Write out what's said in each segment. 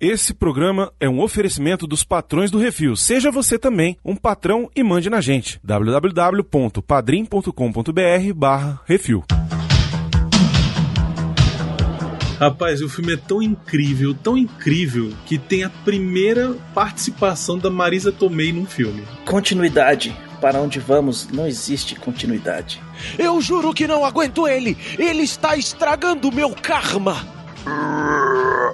Esse programa é um oferecimento dos patrões do Refil. Seja você também um patrão e mande na gente. www.padrim.com.br barra Refil. Rapaz, o filme é tão incrível, tão incrível, que tem a primeira participação da Marisa Tomei num filme. Continuidade. Para onde vamos, não existe continuidade. Eu juro que não aguento ele! Ele está estragando meu karma! Ah,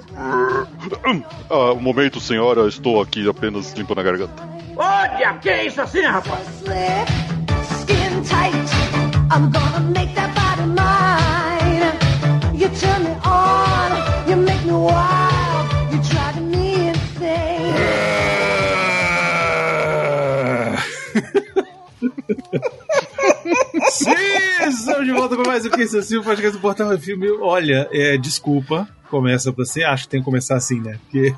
um momento, senhora, estou aqui apenas limpando a garganta. Olha, que é isso assim, rapaz? Sim, estamos de volta com mais um Que Isso Assim, o podcast do Portal do Filme. Olha, é, desculpa, começa você, acho que tem que começar assim, né? Porque.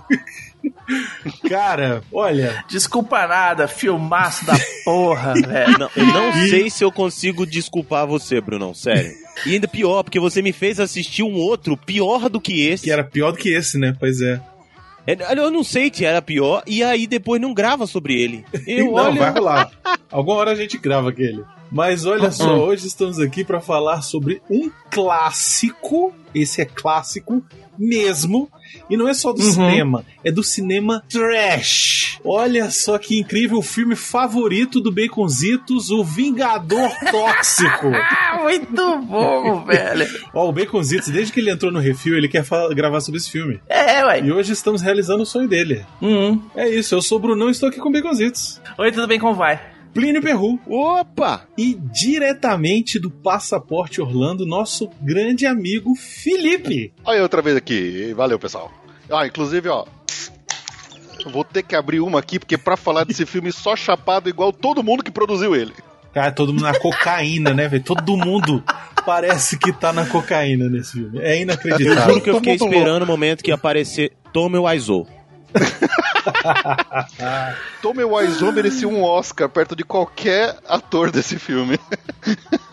Cara, olha. Desculpa nada, filmaço da porra, velho. Não, eu não sei se eu consigo desculpar você, Brunão, sério. E ainda pior, porque você me fez assistir um outro pior do que esse. Que era pior do que esse, né? Pois é. É, Eu não sei se era pior, e aí depois não grava sobre ele. Eu, não, olha... vai rolar. Alguma hora a gente grava aquele. Mas olha só, hoje estamos aqui para falar sobre um clássico. Esse é clássico mesmo. E não é só do cinema, é do cinema trash. Olha só que incrível o filme favorito do Baconzitos, O Vingador Tóxico. Muito bom, velho. Ó, o Baconzitos, desde que ele entrou no Refil, ele quer gravar sobre esse filme. É, ué. E hoje estamos realizando o sonho dele. Uhum. É isso, eu sou o Brunão e estou aqui com o Baconzitos. Oi, tudo bem? Como vai? Plínio Perru. Opa! E diretamente do Passaporte Orlando, nosso grande amigo Felipe. Olha outra vez aqui. Valeu, pessoal. Ah, inclusive, ó. eu Vou ter que abrir uma aqui, porque pra falar desse filme só chapado igual todo mundo que produziu ele. Cara, todo mundo na cocaína, né, velho? Todo mundo parece que tá na cocaína nesse filme. É Eu inacreditável. juro que eu fiquei esperando o momento que ia aparecer Tome Wiseau. Tommy Wiseau merecia um Oscar perto de qualquer ator desse filme.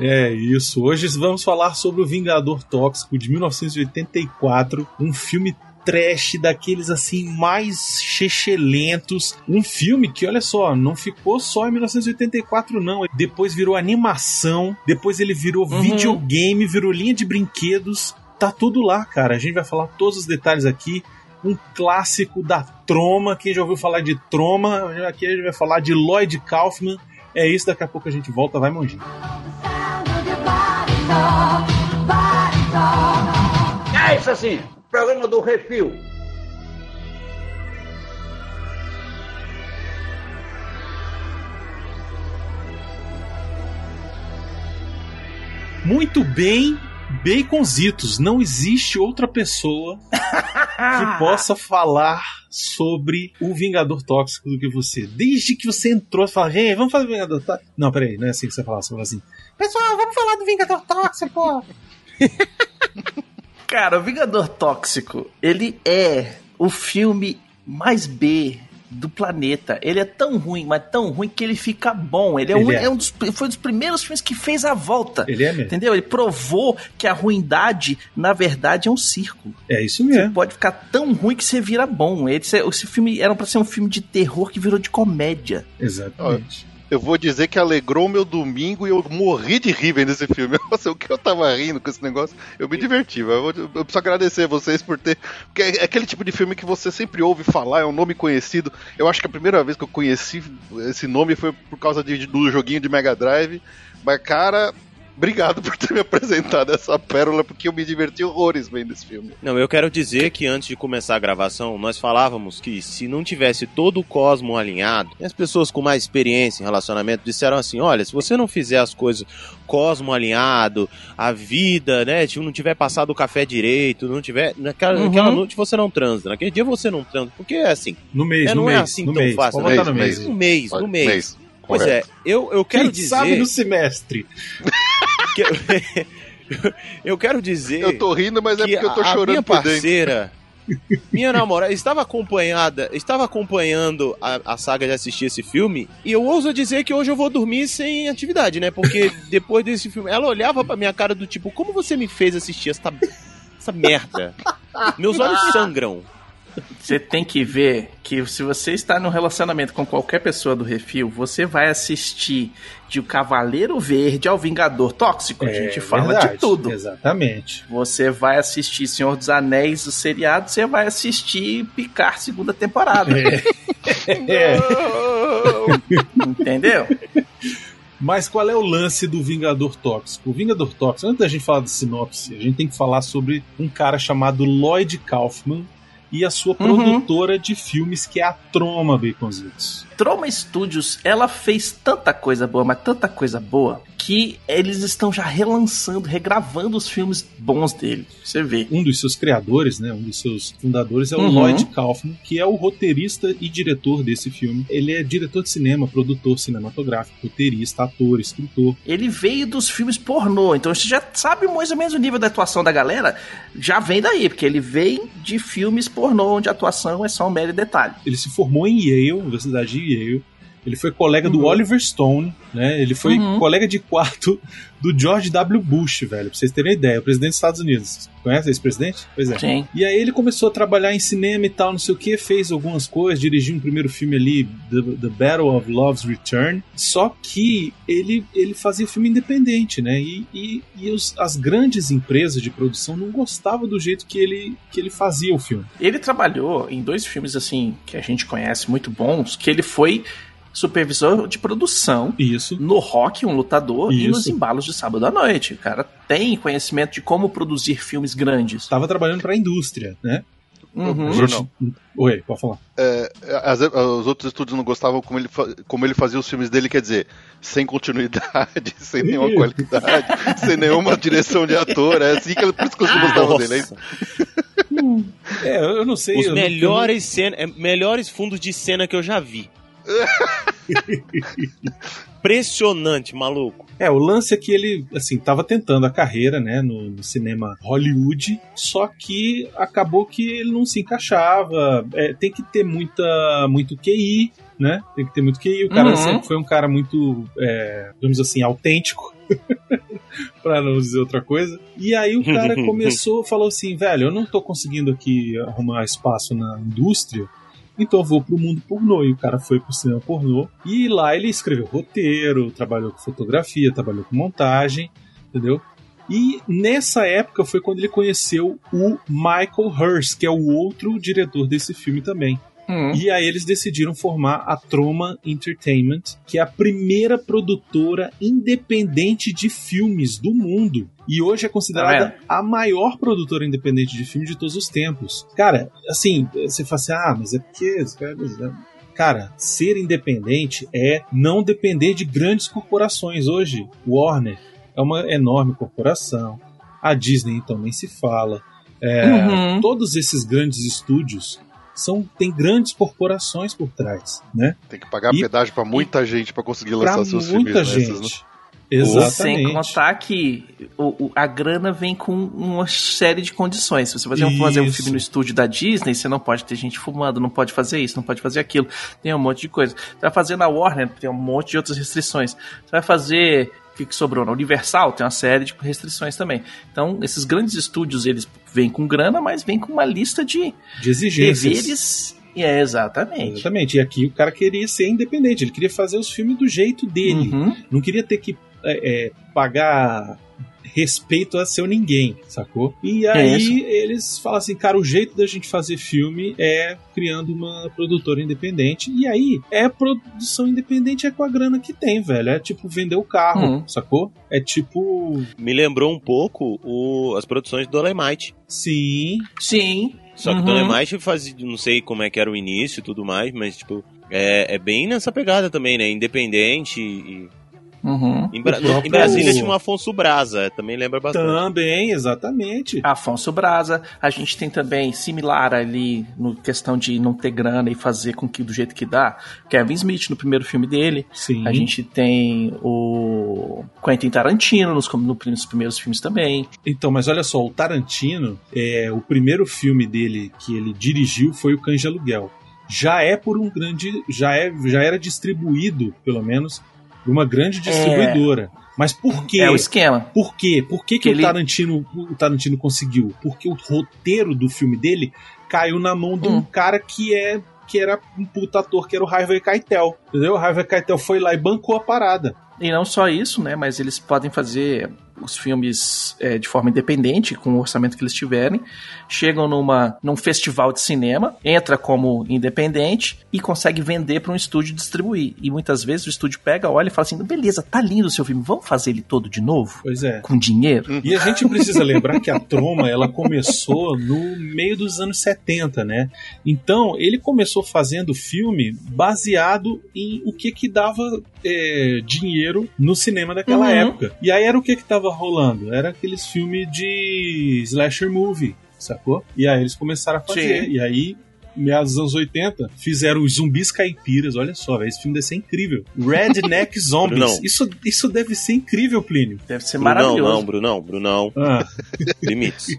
É isso. Hoje vamos falar sobre o Vingador Tóxico de 1984, um filme trash daqueles assim mais chechelentos. Um filme que, olha só, não ficou só em 1984 não. Depois virou animação, depois ele virou videogame, virou linha de brinquedos. Tá tudo lá, cara. A gente vai falar todos os detalhes aqui. Um clássico da Troma. Quem já ouviu falar de Troma, aqui a gente vai falar de Lloyd Kaufman. É isso, daqui a pouco a gente volta, vai talk. É isso assim, programa do Refil. Muito bem, baconzitos. Não existe outra pessoa que possa falar sobre o Vingador Tóxico do que você. Desde que você entrou, você fala, gente, vamos fazer o Vingador Tóxico. Não, peraí, não é assim que você fala. Você fala assim, pessoal, vamos falar do Vingador Tóxico. Cara, o Vingador Tóxico, ele é o filme mais B do planeta. Ele é tão ruim, mas tão ruim que ele fica bom. Ele é, Ele um, é. é um dos, foi um dos primeiros filmes que fez a volta. Ele é mesmo. Entendeu? Ele provou que a ruindade, na verdade, é um círculo. É isso Você mesmo. pode ficar tão ruim que você vira bom. Esse, esse filme era pra ser um filme de terror que virou de comédia. Exatamente. Eu vou dizer que alegrou meu domingo e eu morri de rir vendo esse filme. Nossa, o que eu tava rindo com esse negócio, eu me diverti. Eu, vou- eu preciso agradecer vocês por ter. Porque é aquele tipo de filme que você sempre ouve falar, é um nome conhecido. Eu acho que a primeira vez que eu conheci esse nome foi por causa de- do joguinho de Mega Drive. Mas, cara, obrigado por ter me apresentado essa pérola, porque eu me diverti horrores vendo esse filme. Não, eu quero dizer que antes de começar a gravação, nós falávamos que se não tivesse todo o cosmo alinhado, e as pessoas com mais experiência em relacionamento disseram assim: olha, se você não fizer as coisas cosmo alinhado, a vida, né, tipo, não tiver passado o café direito, não tiver. Naquela, Uhum. naquela noite você não transa, naquele dia você não transa, porque é assim, No mês, É, no não é mês. assim no tão mês. fácil, Pode né? no Mês, mês. no mês, no mês. Pois é, eu, eu quero Quem dizer. sabe no semestre. que eu, eu quero dizer. Eu tô rindo, mas é que porque eu tô a- a chorando minha por dentro. parceira, minha namorada, estava acompanhada, estava acompanhando a, a saga de assistir esse filme, e eu ouso dizer que hoje eu vou dormir sem atividade, né? Porque depois desse filme, ela olhava pra minha cara do tipo, como você me fez assistir essa, essa merda? Meus olhos sangram. Você tem que ver que se você está num relacionamento com qualquer pessoa do Refil, você vai assistir de O Cavaleiro Verde ao Vingador Tóxico. a gente fala É verdade, de tudo. Exatamente. Você vai assistir Senhor dos Anéis, o seriado, você vai assistir Picar segunda temporada. É. Entendeu? Mas qual é o lance do Vingador Tóxico? O Vingador Tóxico, antes da gente falar de sinopse, a gente tem que falar sobre um cara chamado Lloyd Kaufman e a sua Uhum. produtora de filmes, que é a Troma Baconzitos. Troma Studios, ela fez tanta coisa boa, mas tanta coisa boa, que eles estão já relançando, regravando os filmes bons dele. Você vê. Um dos seus criadores, né, um dos seus fundadores é o Uhum. Lloyd Kaufman, que é o roteirista e diretor desse filme. Ele é diretor de cinema, produtor cinematográfico, roteirista, ator, escritor. Ele veio dos filmes pornô, então você já sabe mais ou menos o nível da atuação da galera, já vem daí, porque ele vem de filmes pornô, onde a atuação é só um mero detalhe. Ele se formou em Yale, Universidade de Yale. Ele foi colega do Uhum. Oliver Stone, né? Ele foi Uhum. colega de quarto do George W. Bush, velho, pra vocês terem ideia, o presidente dos Estados Unidos. Conhece esse presidente? Pois é. Sim. E aí ele começou a trabalhar em cinema e tal, não sei o que, fez algumas coisas, dirigiu um primeiro filme ali, The, The Battle of Love's Return. Só que ele, ele fazia filme independente, né? E, e, e os- as grandes empresas de produção não gostavam do jeito que ele, que ele fazia o filme. Ele trabalhou em dois filmes assim que a gente conhece muito bons, que ele foi supervisor de produção Isso. no Rock, um lutador, e Isso. nos embalos de sábado à noite. O cara tem conhecimento de como produzir filmes grandes. Estava trabalhando para a indústria, né? Uhum. Bruno. gente- Oi, pode falar. É, as- os outros estúdios não gostavam como ele, como ele fazia os filmes dele, quer dizer, sem continuidade, sem nenhuma qualidade, sem nenhuma direção de ator. É assim que ele- por isso que eles não gostavam dele. hein? É, eu não sei. Os eu não- melhores, cena, é, melhores fundos de cena que eu já vi. Impressionante, maluco. É, o lance é que ele, assim, tava tentando a carreira, né, no, no cinema Hollywood, só que acabou que ele não se encaixava. É, tem que ter muita, muito QI, né? Tem que ter muito QI. O cara Uhum. sempre foi um cara muito, é, digamos assim, autêntico. pra não dizer outra coisa. E aí o cara começou, falou assim, velho, eu não tô conseguindo aqui arrumar espaço na indústria, então eu vou pro mundo pornô. E o cara foi pro cinema pornô. E lá ele escreveu roteiro, trabalhou com fotografia, trabalhou com montagem, entendeu? E nessa época foi quando ele conheceu o Michael Hurst, que é o outro diretor desse filme também. Uhum. E aí eles decidiram formar a Troma Entertainment, que é a primeira produtora independente de filmes do mundo. E hoje é considerada vendo? a maior produtora independente de filmes de todos os tempos. Cara, assim, você fala assim, ah, mas é porque... os caras, né?" Cara, ser independente é não depender de grandes corporações. Hoje, Warner é uma enorme corporação. A Disney, então, nem se fala. É, Uhum. Todos esses grandes estúdios são tem grandes corporações por trás, né? Tem que pagar E- pedágio pra muita gente pra conseguir Pra lançar seus muita filmes. né? Essas, gente. né? Exatamente. Sem contar que o, o- a grana vem com uma série de condições. Se você vai fazer um Isso. filme no estúdio da Disney, você não pode ter gente fumando, não pode fazer isso, não pode fazer aquilo. Tem um monte de coisa. Você vai fazer na Warner, tem um monte de outras restrições. Você vai fazer. O que, que sobrou? Na Universal tem uma série de restrições também. Então, esses grandes estúdios, eles vêm com grana, mas vêm com uma lista de De exigências. deveres. E é exatamente. Exatamente. E aqui o cara queria ser independente, ele queria fazer os filmes do jeito dele. Uhum. Não queria ter que é, é, pagar respeito a seu ninguém, sacou? E aí É eles falam assim, cara, o jeito da gente fazer filme é criando uma produtora independente. E aí é produção independente é com a grana que tem, velho. É tipo vender o carro, Uhum. sacou? É tipo, Me lembrou um pouco o- as produções do Dolemite. sim, Sim. Só que Uhum. o Dolemite fazia, não sei como é que era o início e tudo mais, mas tipo, é, é bem nessa pegada também, né? Independente e. Uhum. Em, Bra- próprio- em Brasília tinha um Afonso Braza, também lembra bastante. também, exatamente. Afonso Braza. A gente tem também, similar ali, no questão de não ter grana e fazer com que do jeito que dá, Kevin Smith no primeiro filme dele. Sim. A gente tem o Quentin Tarantino nos, no- nos primeiros filmes também. Então, mas olha só, o Tarantino, é, o primeiro filme dele que ele dirigiu foi o Cães de Aluguel. Já é por um grande. Já, é, já era distribuído, pelo menos, por uma grande distribuidora. Mas por quê? É o esquema. Por quê? Por que, que Que o, ele- Tarantino, o Tarantino conseguiu? Porque o roteiro do filme dele caiu na mão de um cara que é que era um puta ator, que era o Harvey Keitel, entendeu? O Harvey Keitel foi lá e bancou a parada. E não só isso, né? Mas eles podem fazer os filmes é, de forma independente, com o orçamento que eles tiverem, chegam numa, num festival de cinema, entra como independente e consegue vender para um estúdio distribuir. E muitas vezes o estúdio pega, olha e fala assim: beleza, tá lindo o seu filme, vamos fazer ele todo de novo? Pois é. Com dinheiro? E a gente precisa lembrar que a Troma ela começou no meio dos anos 70, né? Então ele começou fazendo filme baseado em o que que dava é, dinheiro no cinema daquela Uhum. época. E aí era o que que tava rolando? Era aqueles filmes de slasher movie, sacou? E aí eles começaram a fazer. Sim. E aí meados dos anos 80, fizeram os zumbis caipiras, olha só, velho, esse filme deve ser incrível. Redneck Zombies. Não. Isso, isso deve ser incrível, Plínio. Deve ser Brunão, maravilhoso. não, Brunão, Brunão. Ah, Limites.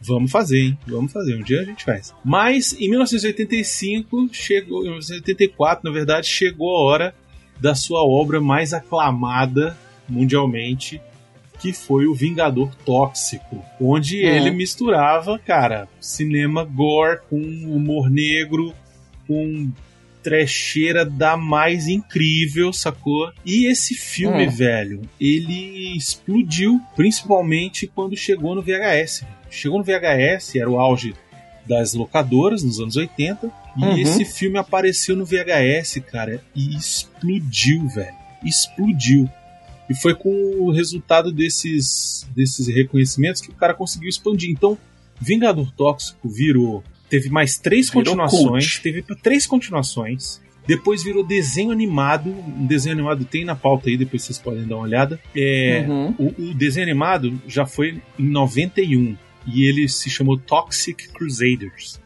Vamos fazer, hein? Vamos fazer. Um dia a gente faz. Mas em 1985 chegou, em 1984, na verdade, chegou a hora da sua obra mais aclamada mundialmente, que foi o Vingador Tóxico, onde Uhum. ele misturava, cara, cinema gore com humor negro, com trecheira da mais incrível, sacou? E esse filme, Hum. velho, ele explodiu, principalmente quando chegou no VHS. Chegou no VHS, era o auge das locadoras nos anos 80, e Uhum. esse filme apareceu no VHS, cara, e explodiu, velho. Explodiu. E foi com o resultado desses, desses reconhecimentos que o cara conseguiu expandir. Então, Vingador Tóxico virou. Teve mais três Virou continuações. cult. Teve três continuações. Depois virou desenho animado. Um desenho animado tem na pauta aí, depois vocês podem dar uma olhada. É, Uhum. o, o desenho animado já foi em 91. E ele se chamou Toxic Crusaders.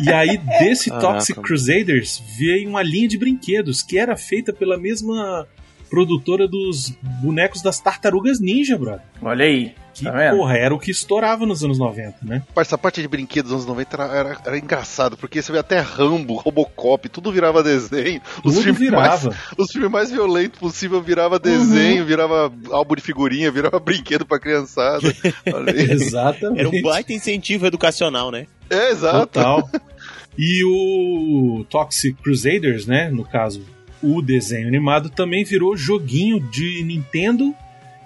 e aí, desse Caraca, Toxic mano. Crusaders, veio uma linha de brinquedos que era feita pela mesma produtora dos bonecos das tartarugas ninja, brother. Olha aí. Que, Tá vendo? porra, era o que estourava nos anos 90, né? Essa parte de brinquedos dos anos 90 era, era, era engraçado, porque você vê até Rambo, Robocop, tudo virava desenho. Os Tudo filmes virava. Mais, os filmes mais violentos possível virava desenho, virava álbum de figurinha, virava brinquedo pra criançada. Exatamente. Era um baita incentivo educacional, né? É, exato. Total. E o Toxic Crusaders, né? No caso, o desenho animado também virou joguinho de Nintendo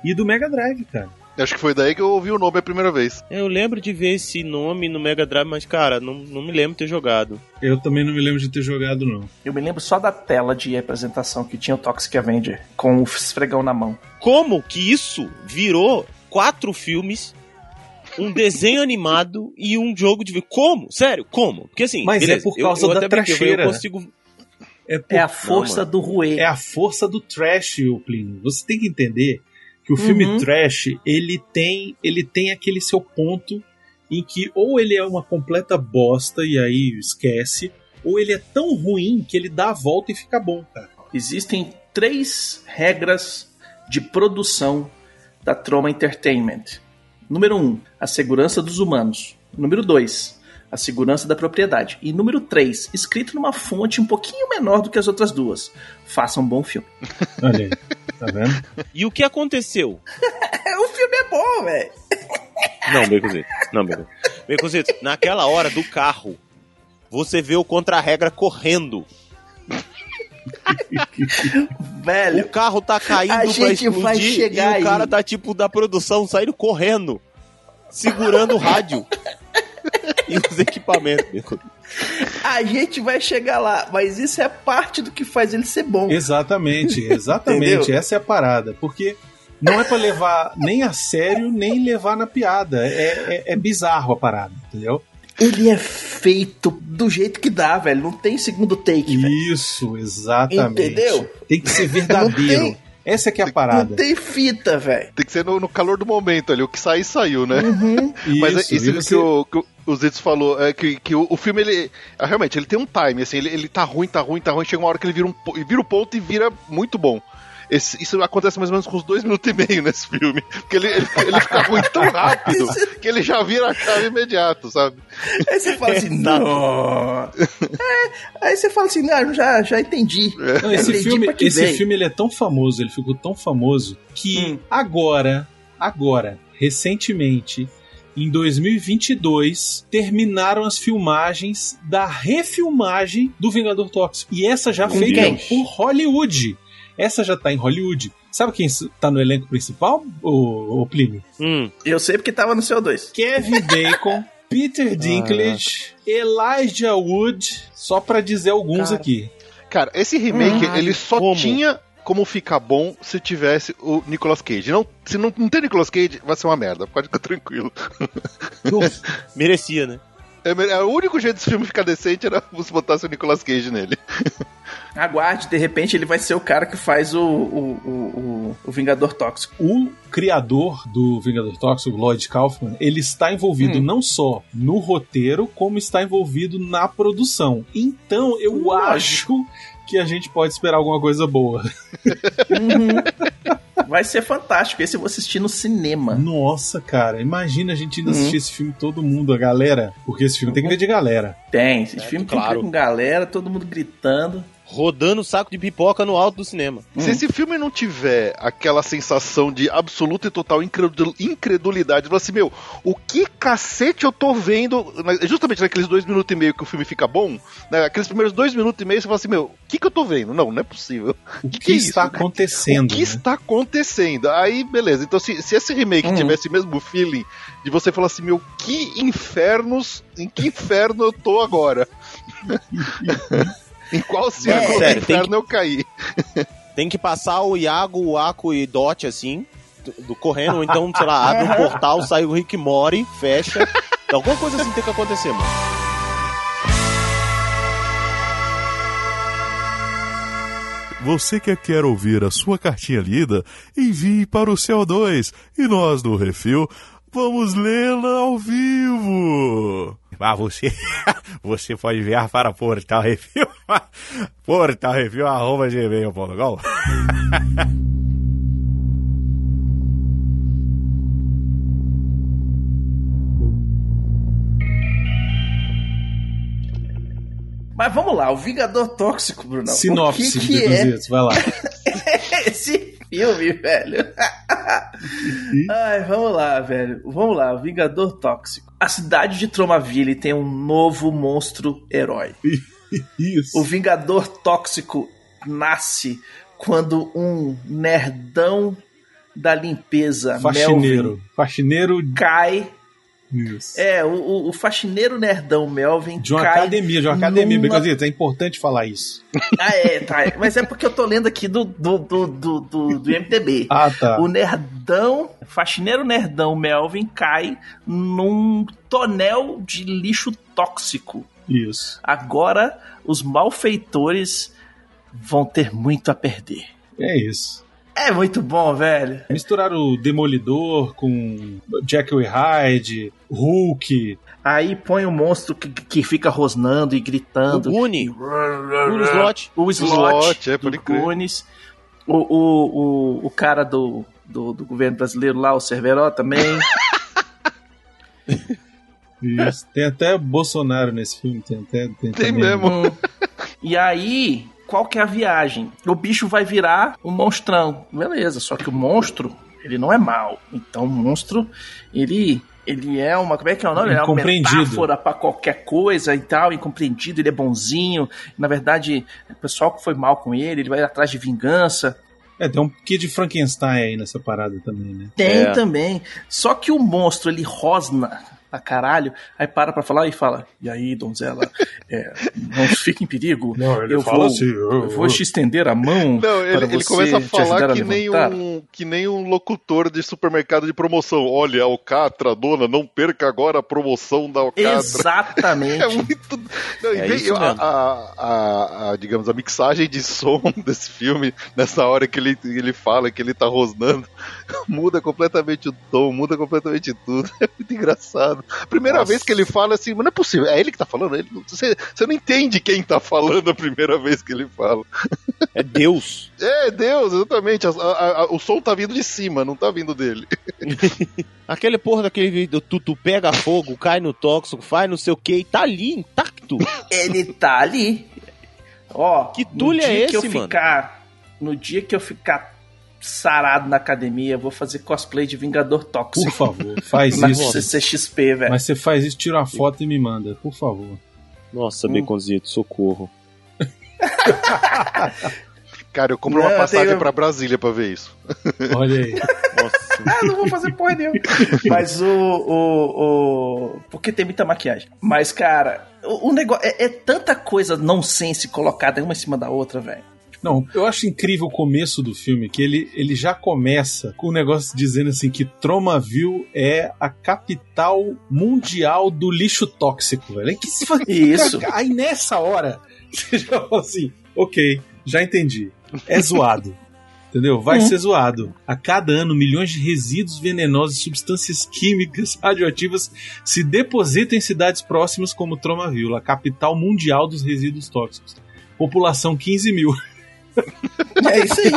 e do Mega Drive, cara. Acho que foi daí que eu ouvi o nome a primeira vez. Eu lembro de ver esse nome no Mega Drive, mas, cara, não, não me lembro de ter jogado. Eu também não me lembro de ter jogado, não. Eu me lembro só da tela de apresentação que tinha o Toxic Avenger com o esfregão na mão. Como que isso virou quatro filmes, um desenho animado e um jogo de. Como? Sério, como? Porque assim. Mas é beleza, por eu- causa eu da até brinquei, eu trecheira. consigo. É, por- É a força mano. do Rue. é a força do trash, o Plínio. Você tem que entender que o filme Uhum. trash, ele tem, ele tem aquele seu ponto em que ou ele é uma completa bosta e aí esquece, ou ele é tão ruim que ele dá a volta e fica bom, cara. Existem três regras de produção da Troma Entertainment. Número um, a segurança dos humanos. Número dois, a segurança da propriedade. E número três, escrito numa fonte um pouquinho menor do que as outras duas. Faça um bom filme. Olha aí, tá vendo? E o que aconteceu? o filme é bom, velho. Não, Becozito. Não, Becozito. Becozito, naquela hora do carro, você vê o contra-regra correndo. O Velho, carro tá caindo A pra gente explodir vai chegar e o cara aí. tá, tipo, da produção saindo correndo, segurando o rádio. e os equipamentos. Becozito. a gente vai chegar lá, mas isso é parte do que faz ele ser bom. Exatamente, exatamente. Essa é a parada. Porque não é pra levar nem a sério, nem levar na piada. É, é, é bizarro a parada, entendeu? Ele é feito do jeito que dá, velho. Não tem segundo take, velho. Isso, exatamente. Entendeu? Tem que ser verdadeiro. Não Essa é que é a Não parada. tem fita, velho. Tem que ser no, no calor do momento ali. O que sair, saiu, né? Mas é Isso, isso e que, o, que o- Zitz falou, é que, que o, o filme, ele. ah, Realmente, ele tem um time, assim, ele, ele tá ruim, tá ruim, tá ruim, chega uma hora que ele vira, um, vira o ponto e vira muito bom. Esse- isso acontece mais ou menos com uns dois minutos e meio nesse filme. Porque ele, ele, ele fica ruim tão rápido que ele já vira a chave imediato, sabe? Aí você fala assim, não. É, aí você fala assim, não, já, já entendi. Não, esse Entendi filme, esse filme ele é tão famoso, ele ficou tão famoso que Hum. agora, agora, recentemente, em 2022, terminaram as filmagens da refilmagem do Vingador Tóxico. E essa já feita por Hollywood. Essa já tá em Hollywood. Sabe quem tá no elenco principal, ô, ô Plínio? Hum, Eu sei porque tava no CO2. Kevin Bacon, Peter Dinklage, Elijah Wood, só pra dizer alguns Cara. aqui. Cara, esse remake, Caralho, ele só como? tinha como ficar bom se tivesse o Nicolas Cage. Não, se não, não tem Nicolas Cage, vai ser uma merda. Pode ficar tranquilo. merecia, né? É, é, o único jeito desse filme ficar decente era você botasse o Nicolas Cage nele. Aguarde, de repente ele vai ser o cara que faz o, o, o, o, o Vingador Tóxico. O criador do Vingador Tóxico, Lloyd Kaufman, ele está envolvido Hum. não só no roteiro, como está envolvido na produção. Então, eu Lógico. acho que a gente pode esperar alguma coisa boa. Uhum. Vai ser fantástico. Esse eu vou assistir no cinema. Nossa, cara, imagina a gente indo Uhum. assistir esse filme todo mundo, a galera. Porque esse filme tem que ver de galera. Tem. Esse Certo, filme tem que claro. ver com galera, todo mundo gritando. Rodando saco de pipoca no alto do cinema. Se esse filme não tiver aquela sensação de absoluta e total incredul- incredulidade, fala assim, meu, o que cacete eu tô vendo? na- Justamente naqueles dois minutos e meio que o filme fica bom, né, aqueles primeiros dois minutos e meio, você fala assim, meu, o que que eu tô vendo? Não, não é possível. O que, que é está isso? acontecendo? o que né? está acontecendo? Aí, beleza. Então, se, se esse remake Uhum. tivesse o mesmo feeling de você falar assim, meu, que infernos, em que inferno eu tô agora? em qual círculo do sério, tem inferno eu caí? Tem que passar o Iago, o Aco e Dot assim, do, do correndo, ou então, sei lá, abre um portal, sai o Rick Mori, fecha. Alguma coisa assim tem que acontecer, mano. Você que quer ouvir a sua cartinha lida, envie para o CO2 e nós do Refil vamos lê-la ao vivo. Ah, você, você pode enviar para Portal Refil, Portal Refil, arroba gmail.com. Mas vamos lá, o Vingador Tóxico, Bruno. Sinopse, o que, que é vai lá. esse filme, velho? Ai, vamos lá, velho. Vamos lá, Vingador Tóxico. A cidade de Tromaville tem um novo monstro herói. Isso. O Vingador Tóxico nasce quando um nerdão da limpeza, Faxineiro. Melvin, Faxineiro. cai. Isso. É, o, o- faxineiro nerdão Melvin De uma academia, de uma academia. numa- é importante falar isso. Ah, é, tá. Mas é porque eu tô lendo aqui do, do, do, do, do, do MTB. Ah, tá. O nerdão, faxineiro nerdão Melvin cai num tonel de lixo tóxico. Isso. Agora os malfeitores vão ter muito a perder. É isso. É muito bom, velho. Misturar o Demolidor com Jekyll e Hyde, Hulk. Aí põe o monstro que, que fica rosnando e O gritando. Goonie, o Slot. O slot, é, do crer. Goonies. O, o, o, o cara do, do, do governo brasileiro lá, o Cerveró também. Isso. Tem até Bolsonaro nesse filme. Tem, até, tem, Tem mesmo. E aí, qual que é a viagem? O bicho vai virar um monstrão. Beleza, só que o monstro, ele não é mal. Então o monstro, ele ele é uma, como é que é o nome? Ele é uma metáfora pra qualquer coisa e tal, incompreendido, ele é bonzinho. Na verdade, o pessoal que foi mal com ele, ele vai atrás de vingança. É, tem um quê de Frankenstein aí nessa parada também, né? Tem É. também. Só que o monstro, ele rosna pra caralho, aí para pra falar e fala: E aí, donzela, é, não fique em perigo. Não, ele eu fala vou, assim, eu- eu vou te estender a mão. Não, para ele, ele você começa a falar que nem, um, que nem um locutor de supermercado de promoção. Olha, Alcatra, dona, não perca agora a promoção da Alcatra. Exatamente. É muito. Não, É vem- isso a, mesmo. a- a- a, digamos, a mixagem de som desse filme, nessa hora que ele, ele fala que ele tá rosnando, muda completamente o tom, muda completamente tudo. É muito engraçado. Primeira Nossa. vez que ele fala assim, mas não é possível, é ele que tá falando. Ele- você, você não entende quem tá falando a primeira vez que ele fala. É Deus. É, Deus, exatamente. a- a- a- o som tá vindo de cima, não tá vindo dele. Aquele porra daquele vídeo, tu, tu pega fogo, cai no tóxico, faz não sei o que, e tá ali, intacto. Ele tá ali. Ó, Que tulha é que eu esse, mano? ficar, No dia que eu ficar sarado na academia, vou fazer cosplay de Vingador Por Tóxico. favor, faz na isso. CCXP, velho. Mas você faz isso, tira uma foto e me manda, por favor. Nossa, Hum. Baconzito, socorro. Cara, eu compro Não, uma passagem tenho- pra Brasília pra ver isso. Olha aí. Nossa. Ah, não vou fazer porra nenhuma. Mas o, o, o. Porque tem muita maquiagem. Mas, cara, o, o negócio. É, é tanta coisa nonsense colocada uma em cima da outra, velho. Não, eu acho incrível o começo do filme, que ele, ele já começa com o negócio dizendo assim que Tromaville é a capital mundial do lixo tóxico, velho. Aí que se Isso. Aí nessa hora, você já fala assim, ok, já entendi. É zoado. Entendeu? Vai Uhum. ser zoado. A cada ano, milhões de resíduos venenosos e substâncias químicas radioativas se depositam em cidades próximas como Tromaville, a capital mundial dos resíduos tóxicos. População 15 mil. É isso aí.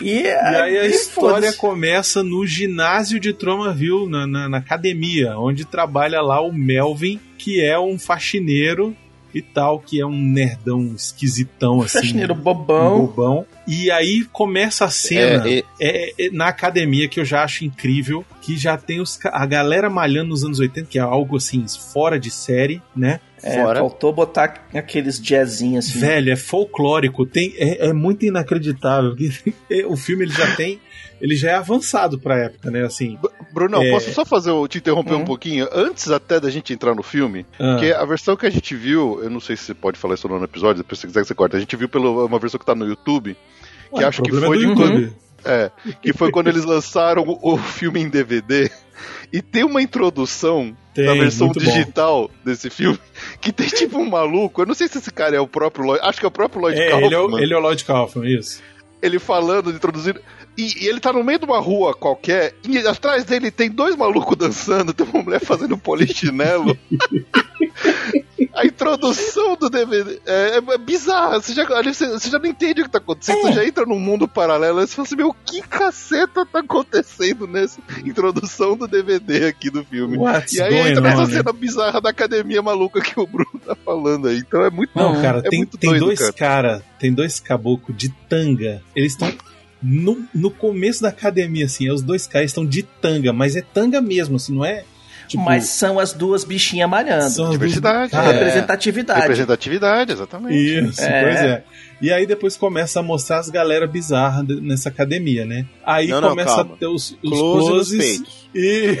E, E aí a história começa no ginásio de Tromaville, na, na, na academia, onde trabalha lá o Melvin, que é um faxineiro e tal, que é um nerdão esquisitão assim. Faxineiro um bobão. bobão. E aí começa a cena É, é- é, é, na academia que eu já acho incrível, que já tem os, a galera malhando nos anos 80, que é algo assim, fora de série, né? É, Fora. faltou botar aqueles jazzinhos assim. Velho, é folclórico, tem, é, é muito inacreditável. porque o filme ele já tem, ele já é avançado pra época, né? Assim, Brunão, É. posso só fazer, o- te interromper Hum. um pouquinho? Antes até da gente entrar no filme, ah, Porque a versão que a gente viu, eu não sei se você pode falar isso ou não no episódio, depois se quiser que você corta. A gente viu pela uma versão que tá no YouTube, que ué, acho que foi é de quando, YouTube. é, que foi quando eles lançaram o, filme em DVD. E tem uma introdução Tem, na versão muito bom. digital desse filme que tem tipo um maluco. Eu não sei se esse cara é o próprio Lloyd, acho que é o próprio Lloyd É, Kaufman. ele é, o, ele é o Lloyd Kaufman, isso. ele falando, introduzindo. E, e ele tá no meio de uma rua qualquer, e atrás dele tem dois malucos dançando, tem uma mulher fazendo polichinelo. A introdução do DVD é, é bizarra. Você já, você, você já não entende o que tá acontecendo. Você já entra num mundo paralelo. Você fala assim: Meu, que caceta tá acontecendo nessa introdução do DVD aqui do filme? What's e aí entra nessa on, né? cena bizarra da academia maluca que o Bruno tá falando aí. Então é muito. Não, cara, é tem, muito tem doido, dois cara. cara, tem dois caboclos de tanga. Eles estão no, no começo da academia, assim, é os dois caras estão de tanga, mas é tanga mesmo, assim, não é? Tipo, Mas são as duas bichinhas malhando. são as duas- Diversidade. Cara, Representatividade. Representatividade, exatamente. Isso, É. pois é. E aí depois começa a mostrar as galera bizarras de- nessa academia, né? Aí Não, não, começa calma. a ter os, os Close nos closes peitos. e...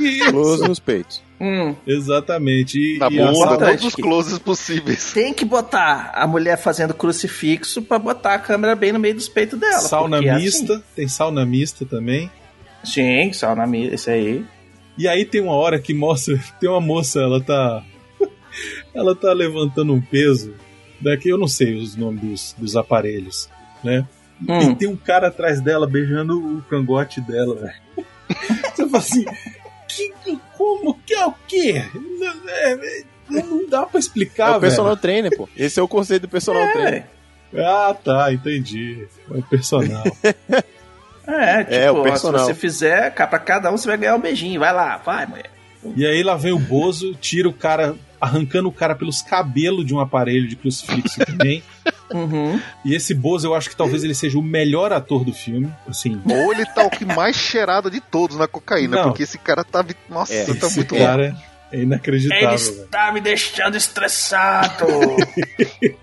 Isso, Close nos peitos. Hum, Exatamente. E, Na e bunda, todos os closes possíveis. tem que botar a mulher fazendo crucifixo pra botar a câmera bem no meio dos peitos dela. sauna porque é mista, tem sauna mista também. Assim. Sim, sauna mista, isso aí. E aí tem uma hora que mostra, tem uma moça, ela tá ela tá levantando um peso, daqui eu não sei os nomes dos, dos aparelhos, né? E Hum. tem um cara atrás dela beijando o cangote dela, velho. Você fala assim, que, como que é o quê? Não, é- não- dá pra É explicar, o personal trainer, pô. Esse é o conceito do personal trainer. velho. Ah, tá, entendi. É o personal. É, tipo, É, o ó, se personal. você fizer, pra cada um, você vai ganhar um beijinho. Vai lá, vai, mulher. E aí lá vem o Bozo, tira o cara, arrancando o cara pelos cabelos de um aparelho de crucifixo também. Uhum. E esse Bozo, eu acho que talvez ele seja o melhor ator do filme. Assim, Ou ele tá o que mais cheirado de todos na cocaína, Não. porque esse cara tá. Nossa, É, tá muito bom. cara é inacreditável, Ele velho. está me deixando estressado.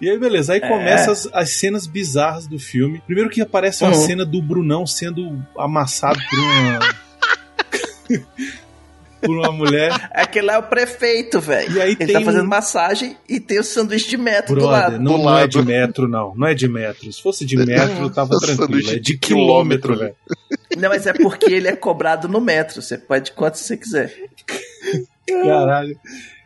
E aí, beleza, aí É. começa as, as cenas bizarras do filme. Primeiro que aparece uma Uhum. cena do Brunão sendo amassado por uma. por uma mulher. Aquele lá é o prefeito, velho. E aí Ele tem tá fazendo um- massão e tem o sanduíche de metro do Brother, lado. não, Do não é lado. de metro, não. Não é de metro. Se fosse de metro, tava tranquilo. É de quilômetro, quilômetro, velho. Não, mas é porque ele é cobrado no metro. Você pode quanto você quiser. Caralho.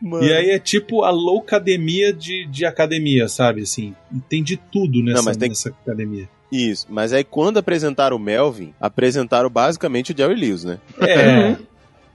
Mano. E aí é tipo a loucademia de, de academia, sabe? Assim, tem de tudo nessa, Não, mas tem- nessa academia. Isso, mas aí quando apresentaram o Melvin, apresentaram basicamente o Jerry Lewis, né? É,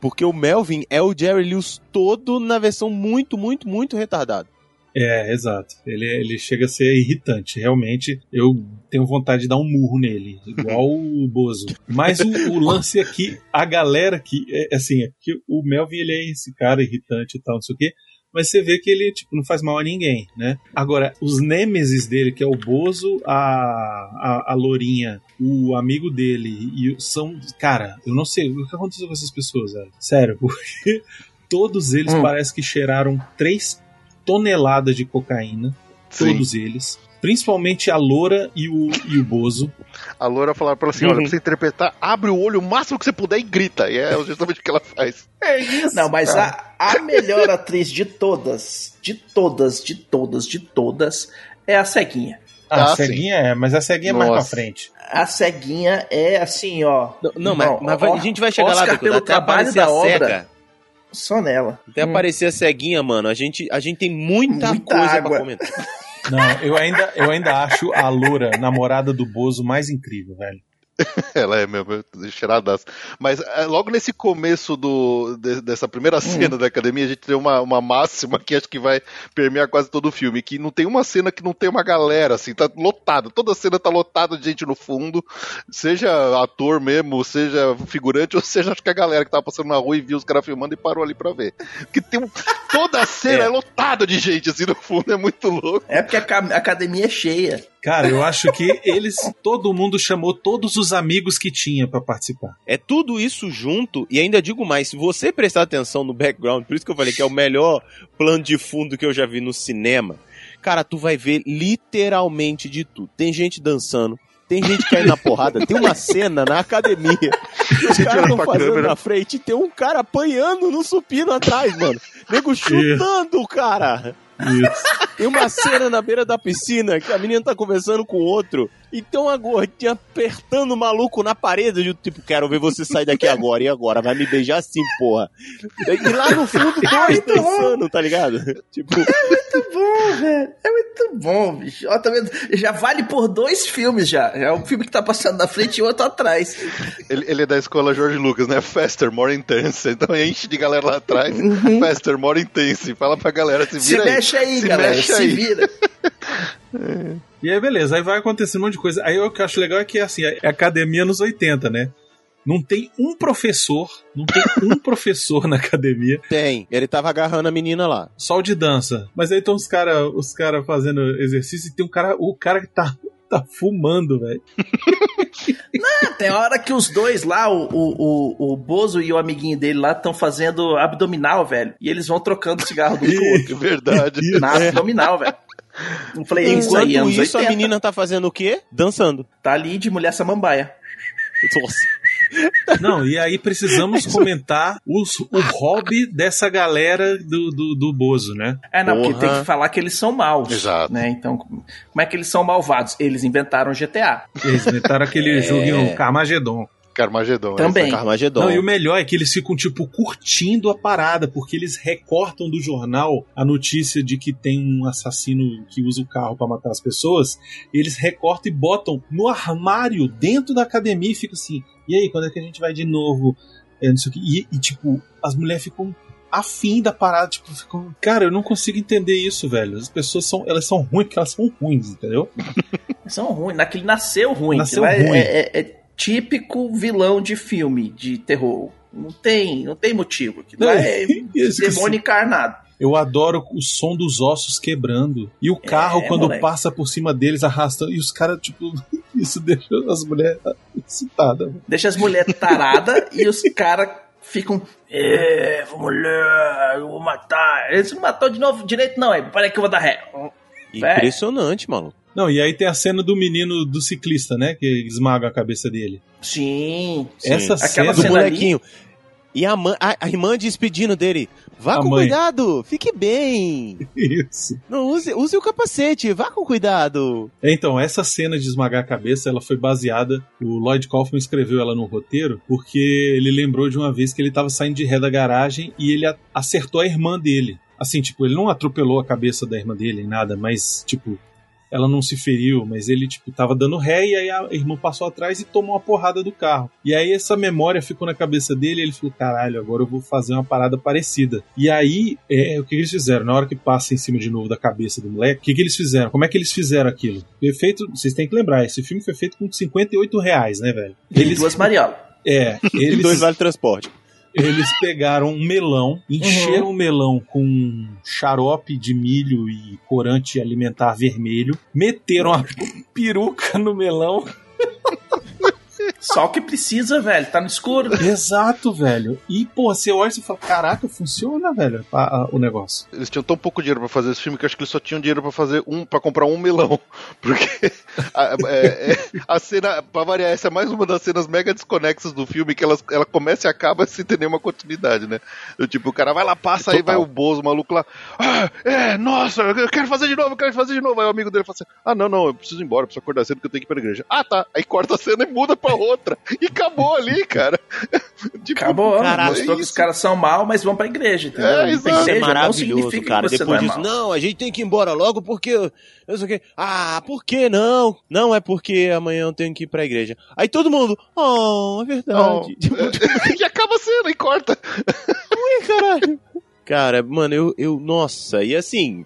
Porque o Melvin é o Jerry Lewis todo na versão muito, muito, muito retardado. é, exato. Ele, ele chega a ser irritante. Realmente, eu tenho vontade de dar um murro nele, igual o Bozo. Mas o, o lance aqui, a galera que, é, assim, é que o Melvin ele é esse cara irritante e tal, não sei o quê. Mas você vê que ele tipo, não faz mal a ninguém, né? Agora, os nêmesis dele, que é o Bozo, a, a, a Lourinha, o amigo dele, e são. Cara, eu não sei o que aconteceu com essas pessoas, velho. Sério, porque todos eles Hum. parece que cheiraram 3 toneladas de cocaína. Sim. Todos eles. Principalmente a Loura e o, e o Bozo. A Loura falava pra ela assim: olha, pra você interpretar, abre o olho o máximo que você puder e grita. E é justamente o que ela faz. É isso. Não, mas a, a melhor atriz de todas, de todas, de todas, de todas, é a ceguinha. Ah, Ah, a ceguinha é, mas a ceguinha é mais pra Nossa. frente. A ceguinha é assim, ó. Não, não, mas, ó, a gente vai chegar lá Oscar Deco, pelo até trabalho da obra. cega. Só nela. Até Hum. aparecer a ceguinha, mano. A gente, a gente tem muita, Muita coisa água. pra comentar. Não, eu ainda, eu ainda acho a Loura, namorada do Bozo, mais incrível, velho. Ela é mesmo, cheiradaça. Mas é, logo nesse começo do, de- dessa primeira Hum. cena da academia, a gente tem uma, uma máxima que acho que vai permear quase todo o filme, que não tem uma cena que não tem uma galera, assim, tá lotado. Toda cena tá lotada de gente no fundo, seja ator mesmo, seja figurante, ou seja, acho que a galera que tava passando na rua e viu os caras filmando e parou ali pra ver. Porque tem um, toda a cena é. É. lotada de gente, assim, no fundo, é muito louco. É porque a academia é cheia. Cara, eu acho que eles, todo mundo chamou todos os amigos que tinha pra participar. É tudo isso junto, e ainda digo mais, se você prestar atenção no background, por isso que eu falei que é o melhor plano de fundo que eu já vi no cinema, cara, tu vai ver literalmente de tudo. Tem gente dançando, tem gente caindo na porrada, tem uma cena na academia, que os caras estão fazendo câmera. na frente, e tem um cara apanhando no supino atrás, mano. Nego chutando o cara. Isso. Tem uma cena na beira da piscina que a menina tá conversando com o outro e tem uma gordinha apertando o maluco na parede, de tipo, quero ver você sair daqui agora, e agora? Vai me beijar assim, porra. E lá no fundo, dois dançando, tá ligado? Tipo, Muito bom, velho. É muito bom, bicho. Ó, tá vendo? Já vale por dois filmes já. É um filme que tá passando na frente e outro atrás. Ele, ele é da escola George Lucas, né? Faster, more intense. Então enche de galera lá atrás. Faster, more intense. Fala pra galera, se Uhum. Se vira aí. mexe aí, Se galera. mexe se aí. vira. E aí, beleza, aí vai acontecendo um monte de coisa. Aí o que eu acho legal é que, assim, é academia nos 80, né? Não tem um professor, não tem um professor na academia, tem. Ele tava agarrando a menina lá. só o de dança. Mas aí estão os caras os cara fazendo exercício e tem um cara, o cara que tá, tá fumando, velho. Tem hora que os dois lá, o, o, o, o Bozo e o amiguinho dele lá, estão fazendo abdominal, velho. E eles vão trocando cigarro do um pro outro. É verdade. Na abdominal, velho. Eu falei, isso Enquanto aí, anos isso, 80. a menina tá fazendo o quê? Dançando. Tá ali de mulher samambaia. Nossa. Não, e aí precisamos comentar os, o hobby dessa galera do, do, do Bozo, né? É, não, porque Porra. tem que falar que eles são maus. Exato. Né? Então, como é que eles são malvados? Eles inventaram GTA. Eles inventaram aquele joguinho Carmageddon. Carmagedon. Também. essa. Carmagedon. Não, e o melhor é que eles ficam, tipo, curtindo a parada, porque eles recortam do jornal a notícia de que tem um assassino que usa o carro pra matar as pessoas. E eles recortam e botam no armário dentro da academia e fica assim: e aí, quando é que a gente vai de novo? É, não sei o quê. E, e, tipo, as mulheres ficam afim da parada, tipo, ficam. Cara, eu não consigo entender isso, velho. As pessoas são. Elas são ruins porque elas são ruins, entendeu? São ruins. Naquele nasceu ruim. Nasceu é- ruim. É, é- é típico vilão de filme, de terror. Não tem, não tem motivo. Aquilo Não, é isso que demônio encarnado. Eu adoro o som dos ossos quebrando. E o carro, É, quando moleque. passa por cima deles, arrastando. E os caras, tipo, isso deixa as mulheres excitadas. Deixa as mulheres taradas e os caras ficam. É, mulher, eu vou matar. Eles não matou de novo direito, não. É, peraí que eu vou dar ré. Impressionante, maluco. Não, e aí tem a cena do menino do ciclista, né? Que esmaga a cabeça dele. Sim. Sim. Essa Aquela cena. Do cena molequinho. E a, a, a irmã despedindo dele. Vá A com mãe. cuidado, fique bem. Isso. Não use, use o capacete, vá com cuidado. Então, essa cena de esmagar a cabeça, ela foi baseada. O Lloyd Kaufman escreveu ela no roteiro, porque ele lembrou de uma vez que ele tava saindo de ré da garagem e ele acertou a irmã dele. Assim, tipo, ele não atropelou a cabeça da irmã dele, nem nada, mas, tipo, ela não se feriu, mas ele, tipo, tava dando ré e aí a irmã passou atrás e tomou uma porrada do carro. E aí essa memória ficou na cabeça dele e ele falou: caralho, agora eu vou fazer uma parada parecida. E aí, é, o que eles fizeram? Na hora que passa em cima de novo da cabeça do moleque, o que, que eles fizeram? Como é que eles fizeram aquilo? Foi feito, vocês têm que lembrar, esse filme foi feito com 58 reais, né, velho? Eles... Duas mariolas. É, E eles, dois vale transporte. Eles pegaram um melão, encheram o melão com xarope de milho e corante alimentar vermelho, meteram a peruca no melão. Só o que precisa, velho. Tá no escuro. Exato, velho. E, pô, você olha e fala: caraca, funciona, velho, a- a- o negócio. Eles tinham tão pouco dinheiro pra fazer esse filme que eu acho que eles só tinham dinheiro pra fazer um, para comprar um melão. Porque a, é- é- a cena, pra variar, essa é mais uma das cenas mega desconexas do filme que elas, ela começa e acaba sem ter nenhuma continuidade, né? Eu, tipo, o cara vai lá, passa, aí vai o Bozo, o maluco lá. Ah, é, nossa, eu quero fazer de novo, eu quero fazer de novo. Aí o amigo dele fala assim: Ah, não, não, eu preciso ir embora, eu preciso acordar cedo que eu tenho que ir pra igreja. Ah, tá. Aí corta a cena e muda pra outra. E acabou ali, cara. Tipo, Acabou. Caraca, Mostrou é que os caras são mal, mas vão pra igreja, entendeu? É, exato. É igreja não maravilhoso, significa cara. que você Depois não é disso, mal. não, a gente tem que ir embora logo porque. eu sei o quê. Ah, por que não? Não, é porque amanhã eu tenho que ir pra igreja. Aí todo mundo, oh, é verdade. Tipo, e acaba cena e corta. Ui, caralho. Cara, mano, eu, eu. Nossa, e assim,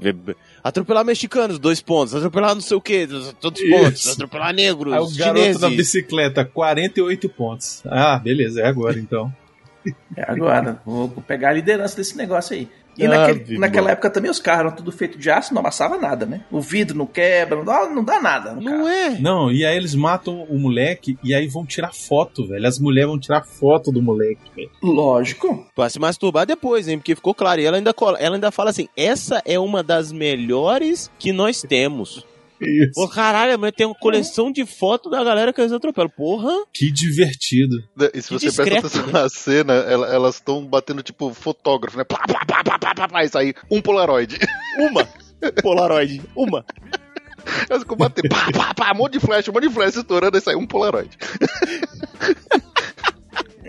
atropelar mexicanos, dois pontos. Atropelar não sei o quê, todos os pontos. Isso. Atropelar negros, Aí o garoto chineses. da bicicleta, 48 pontos. Ah, beleza, é agora então. É agora. Vou pegar a liderança desse negócio aí. E Ah, naquele- naquela época também os carros eram tudo feito de aço, não amassava nada, né? O vidro não quebra, não dá, não dá nada. no carro. Não é? Não, e aí eles matam o moleque e aí vão tirar foto, velho. As mulheres vão tirar foto do moleque, velho. Lógico. Vai se masturbar depois, hein? Porque ficou claro. E ela ainda, cola- ela ainda fala assim: essa é uma das melhores que nós temos. Isso. Pô, caralho, a mulher tem uma coleção de fotos da galera que eles atropelam. Porra! Que divertido. Né, E se Que você discreto, presta atenção né? na cena, ela- elas estão batendo tipo fotógrafo, né? Plá, plá, plá, plá, plá, plá, plá, e sai um Polaroid. Uma! Polaroid, uma! Elas ficam batendo, pá, pá, pá, um monte de flash, um monte de flash estourando, aí sai um Polaroid.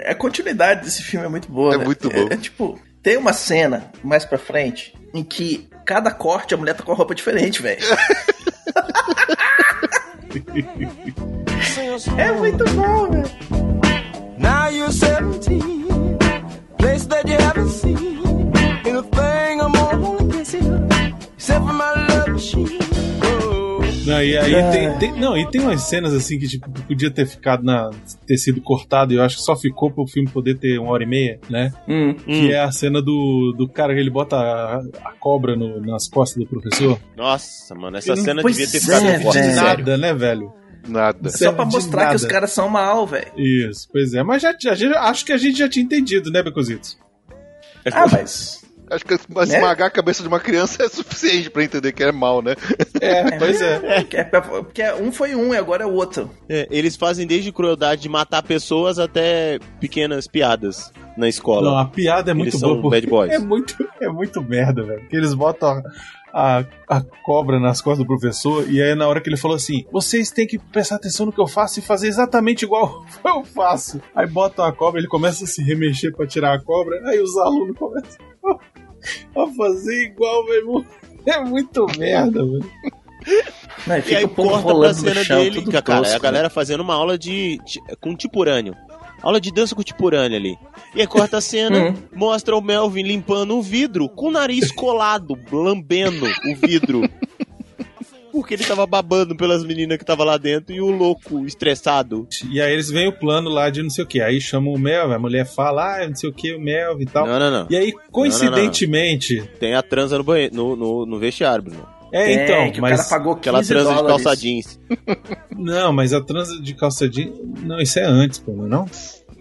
A continuidade desse filme é muito boa. É né? muito bom. É, tipo, tem uma cena mais pra frente em que cada corte a mulher tá com uma roupa diferente, velho. é muito bom, velho. Now you're 17, place that you haven't seen. Anything I'm gonna kiss you, except for my love machine. Não, e aí É. tem, tem- não, e tem umas cenas assim que tipo, podia ter ficado na. ter sido cortado, e eu acho que só ficou pro filme poder ter uma hora e meia, né? Hum. Que é a cena do, do cara que ele bota a, a cobra no- nas costas do professor. Nossa, mano, essa Não, cena devia ter é, ficado forte, velho. sério. Nada, né, velho? Nada. Só pra mostrar que os nada. caras são mal, velho. Isso, pois é. Mas já, já, já- acho que a gente já tinha entendido, né, Becositos? Ah, mas. Acho que esmagar a cabeça de uma criança é suficiente pra entender que é mal, né? É, pois é. Porque, é- porque um foi um e agora é o outro. É, eles fazem desde crueldade de matar pessoas até pequenas piadas na escola. Não, a piada é Eles muito são boa. bad boys. É muito, é muito merda, velho. Porque eles botam a, a, cobra nas costas do professor e aí na hora que ele falou assim: vocês têm que prestar atenção no que eu faço e fazer exatamente igual eu faço. Aí botam a cobra, ele começa a se remexer pra tirar a cobra, aí os alunos começam a fazer igual, meu irmão. É muito merda, velho. Não, e aí corta pra cena chão, dele, cara, tosco, a galera fazendo uma aula de, de- com tipurânio. Aula de dança com tipurânio ali. E aí corta a cena, Hum. mostra o Melvin limpando o vidro com o nariz colado, lambendo o vidro. Porque ele tava babando pelas meninas que tava lá dentro e o louco, estressado. E aí eles veem o plano lá de não sei o que. Aí chamam o Melvin, a mulher fala, ah, não sei o que, o Melvin e tal. Não, não, não. E aí, coincidentemente. Tem a transa no, banheiro, no, no, no vestiário, Bruno. É, É, então, que o mas. cara pagou 15 Aquela transa de dólares. calça jeans. Não, mas a transa de calça jeans. Não, isso é antes, pô, não é não?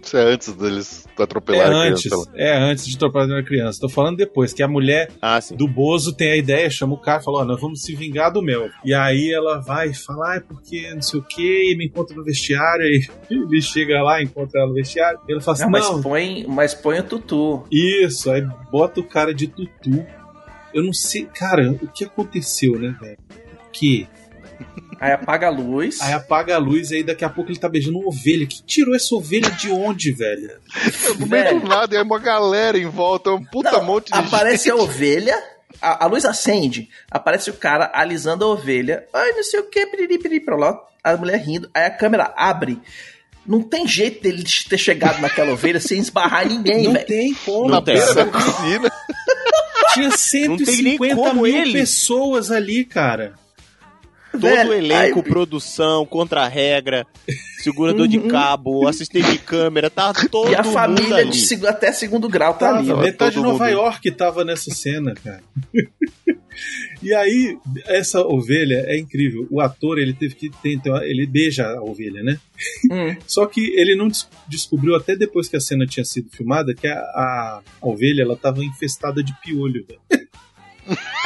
Isso é antes deles É atropelarem a antes. criança. É antes de atropelar a criança. Tô falando depois, que a mulher Ah, do Bozo tem a ideia, chama o cara e fala: Ó, nós vamos se vingar do Mel. E aí ela vai e fala: Ah, é porque não sei o que, me encontra no vestiário. Aí ele chega lá, encontra ela no vestiário. E ele fala assim: Não, mas Não, põe, mas põe o tutu. isso. Aí bota o cara de tutu. Eu não sei, cara, o que aconteceu, né, velho? Que Aí apaga a luz. aí apaga a luz e aí daqui a pouco ele tá beijando uma ovelha. Que tirou essa ovelha de onde, velho? No meio do nada, e aí uma galera em volta, um puta Não, monte de aparece a gente. ovelha, a, a luz acende, aparece o cara alisando a ovelha. Ai, não sei o que, piriri, piriri, pra lá. A mulher rindo, aí a câmera abre. Não tem jeito dele ter chegado naquela ovelha sem esbarrar em ninguém, Não velho. tem como. Não tem. Beira da piscina. Tinha Não tem nem 150 como mil ele. pessoas ali, cara. Todo Velho, elenco, aí- produção, contra-regra, segurador de cabo, assistente de câmera, tá todo Uhum. E a mundo família ali. de seg- até segundo grau tá Tava, ali. ó. metade de Nova mundo. York tava nessa cena, cara. e aí, essa ovelha é incrível. O ator, ele teve que tentar. Ele beija a ovelha, né? Hum. Só que ele não des- descobriu, até depois que a cena tinha sido filmada, que a, a- a ovelha ela tava infestada de piolho. velho.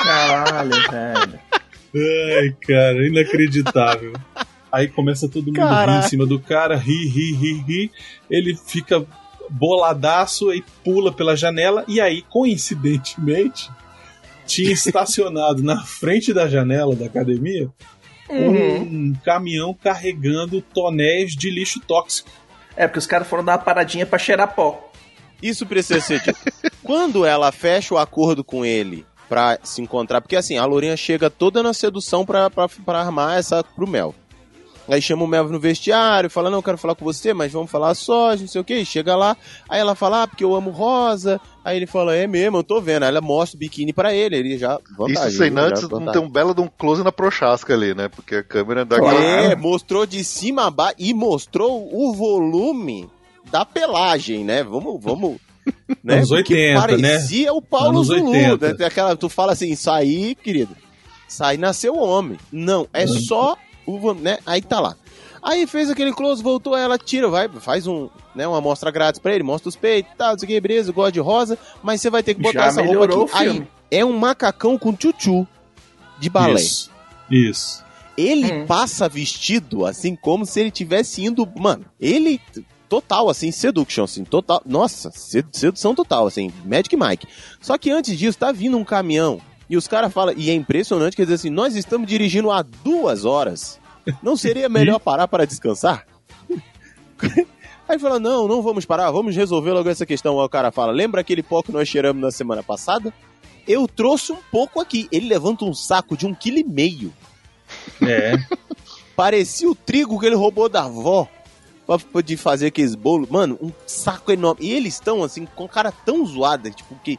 Caralho, velho. Ai, cara, inacreditável. Aí começa todo mundo rir em cima do cara, ri, ri, ri, ri. Ele fica boladaço e pula pela janela. E aí, coincidentemente, tinha estacionado na frente da janela da academia um caminhão carregando tonéis de lixo tóxico. É, porque os caras foram dar uma paradinha pra cheirar pó. Isso precisa ser dito. Quando ela fecha o acordo com ele pra se encontrar, porque assim, a Lourinha chega toda na sedução pra, pra, pra armar essa pro Mel. Aí chama o Melvin no vestiário, fala, não, eu quero falar com você, mas vamos falar só, não sei o que. Chega lá, aí ela fala, ah, porque eu amo rosa. Aí ele fala, é mesmo, eu tô vendo. Aí ela mostra o biquíni pra ele, ele já. Vantagem, Isso sem antes não tem um belo de um close na prochasca ali, né? Porque a câmera dá É, mostrou de cima a baixo e mostrou o volume da pelagem, né? Vamos, vamos. Né? Anos Porque 80, né? parecia o Paulo Anos Zulu. 80. Né? Aquela, tu fala assim, isso aí, querido. Aí nasceu homem. Não, é Uhum. só Né? Aí tá lá. Aí fez aquele close, voltou, ela tira, vai, faz um, né, uma amostra grátis pra ele, mostra os peitos, tá, não sei que, beleza, gosta de rosa, mas você vai ter que botar Já essa roupa aqui. o Aí é um macacão com tchutchu de balé. Isso. Isso. Ele Hum. passa vestido assim como se ele tivesse indo. Mano, ele. Total, assim, seduction, assim, total. Nossa, sed- sedução total, assim, Magic Mike. Só que antes disso, tá vindo um caminhão. E os caras falam, e é impressionante, quer dizer assim, nós estamos dirigindo há duas horas. Não seria melhor parar para descansar? Aí fala, não, não vamos parar, vamos resolver logo essa questão. Aí o cara fala, lembra aquele pó que nós cheiramos na semana passada? Eu trouxe um pouco aqui. Ele levanta um saco de um quilo e meio. É. Parecia o trigo que ele roubou da avó pra, de fazer aqueles bolos. Mano, um saco enorme. E eles estão, assim, com cara tão zoada, tipo, que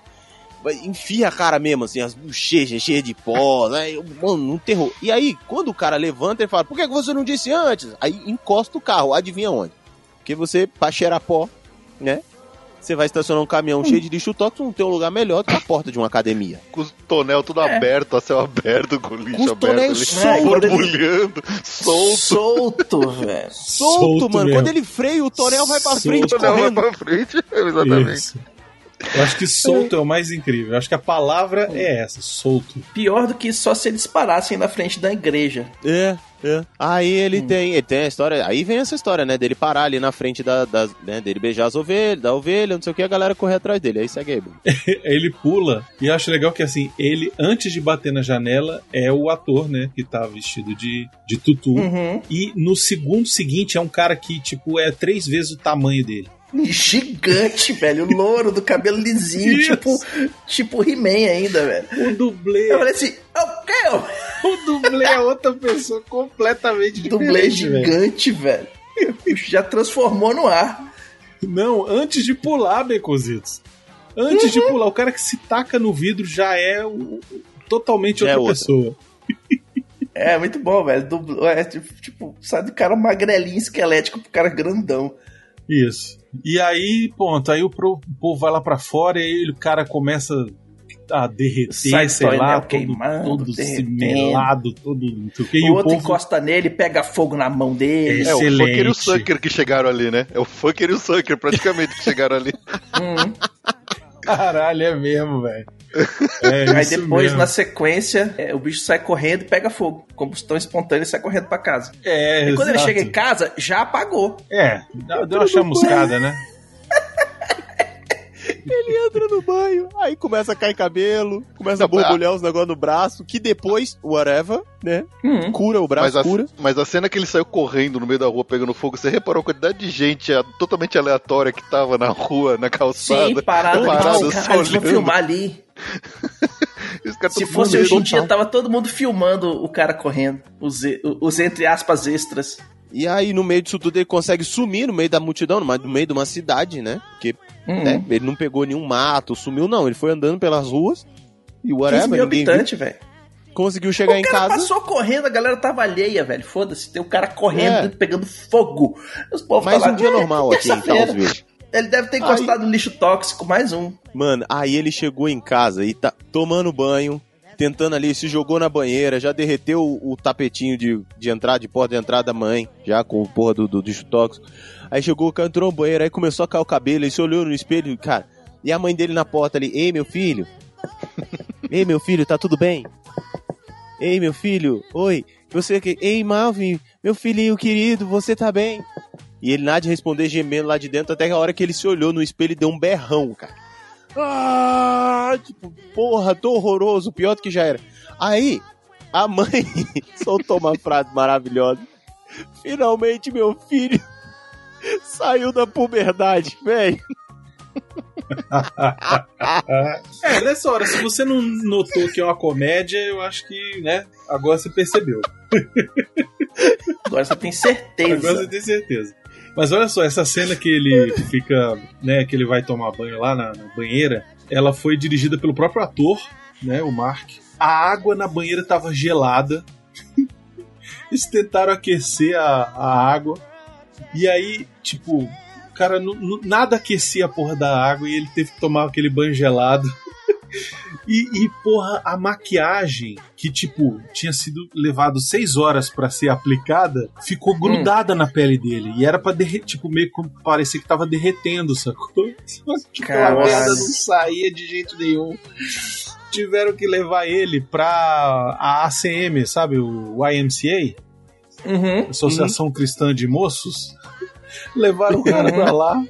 enfia a cara mesmo, assim, as bochechas cheias de pó, né? Mano, um terror. E aí, quando o cara levanta, ele fala, por que você não disse antes? Aí encosta o carro, adivinha onde? Porque você, pra cheirar pó, né? Você vai estacionar um caminhão cheio de lixo tóxico, não tem um lugar melhor do que a porta de uma academia. Com os tonel tudo aberto, a céu aberto, com o lixo Com aberto tonéis ali, soltos. borbulhando, solto. Solto, velho. Solto, Solto mano. mesmo. Quando ele freia, o tonel vai pra Solto. frente O tonel vai correndo. pra frente, exatamente. Isso. Eu acho que solto é o mais incrível. Eu acho que a palavra é essa, solto. Pior do que só se eles parassem na frente da igreja. É, é. Aí ele tem, ele tem a história, aí vem essa história, né, dele parar ali na frente da, das, né, dele beijar as ovelhas, da ovelha, não sei o que, a galera correr atrás dele, aí segue aí. Ele pula e eu acho legal que assim, ele antes de bater na janela é o ator, né, que tá vestido de, de tutu. Uhum. E no segundo seguinte é um cara que, tipo, é três vezes o tamanho dele. Gigante, velho. Louro, do cabelo lisinho, Isso. tipo, tipo He-Man ainda, velho. O dublê. Eu falei assim, o quê? O dublê é outra pessoa completamente Dublê diferente, velho. gigante, velho. Já transformou no ar. Não, antes de pular, Becositos. Antes de pular, o cara que se taca no vidro já é o- totalmente Já é outra, outra. pessoa. É, muito bom, velho. Dublo, é, tipo, tipo, sai do cara magrelinho, esquelético pro cara grandão. Isso. E aí, ponto, aí o pro- o povo vai lá pra fora e aí o cara começa a derreter, Sai sei lá, todo, queimando, todo derretendo. melado, todo não sei o que. o o outro povo encosta nele, pega fogo na mão dele. É o Excelente. Fucker e o Sucker que chegaram ali, né? É o Fucker e o Sucker praticamente que chegaram ali. Hum. Caralho, é mesmo, velho. É Aí depois, mesmo. na sequência, é, o bicho sai correndo e pega fogo. Combustão espontânea e sai correndo pra casa. É, e quando ele exato. chega em casa, já apagou. É, dá- deu uma chamuscada, né? Ele entra no banho, aí começa a cair cabelo, começa a borbulhar os negócios no braço, que depois, whatever, né, Hum. cura o braço, Mas a, cura. mas a cena que ele saiu correndo no meio da rua pegando fogo, você reparou a quantidade de gente a- totalmente aleatória que tava na rua, na calçada? Sim, parado, parado, vão olhando. filmar ali. Se fosse mundo hoje em dia, tava todo mundo filmando o cara correndo. Os, os entre aspas extras. E aí, no meio disso tudo, ele consegue sumir no meio da multidão, no no meio de uma cidade, né? Porque Hum. né, ele não pegou nenhum mato, sumiu, não. Ele foi andando pelas ruas e 15 whatever, mil ninguém viu. habitantes, velho. conseguiu chegar em o casa. passou correndo, a galera tava alheia, velho. Foda-se, tem o cara correndo, É. pegando fogo. Os povos Mais falaram, um dia "É, normal aqui em terça-feira." Townsville. Ele deve ter encostado no lixo tóxico, mais um. Mano, aí ele chegou em casa e tá tomando banho, tentando ali, se jogou na banheira, já derreteu o, o tapetinho de, de entrada, de porta de entrada da mãe, já com o porra do, do lixo tóxico. Aí chegou, entrou no banheiro, aí começou a cair o cabelo, ele se olhou no espelho, cara, e a mãe dele na porta ali, ei meu filho, ei meu filho, tá tudo bem? Ei meu filho, oi, você que, ei Malvin, meu filhinho querido, você tá bem? E ele nada de responder gemendo lá de dentro, até a hora que ele se olhou no espelho e deu um berrão, cara. Ah, tipo, porra, tô horroroso, pior do que já era. Aí, a mãe soltou uma frase maravilhosa. Finalmente, meu filho saiu da puberdade, velho. É, nessa hora, se você não notou que é uma comédia, eu acho que, né, agora você percebeu. Agora você tem certeza. Agora você tem certeza. Mas olha só, essa cena que ele fica, né, que ele vai tomar banho lá na, na banheira, ela foi dirigida pelo próprio ator, né, o Mark. A água na banheira tava gelada. Eles tentaram aquecer a, a água. E aí, tipo, o cara nada aquecia a porra da água e ele teve que tomar aquele banho gelado. E, e, porra, a maquiagem, que, tipo, tinha sido levado seis horas pra ser aplicada, ficou grudada na pele dele. E era pra derreter, tipo, meio que parecia que tava derretendo, sacou? Aquela Caralho. merda não saía de jeito nenhum. Tiveram que levar ele pra a ACM, sabe? O YMCA, Uhum. Associação Cristã de Moços. Levaram o cara pra lá,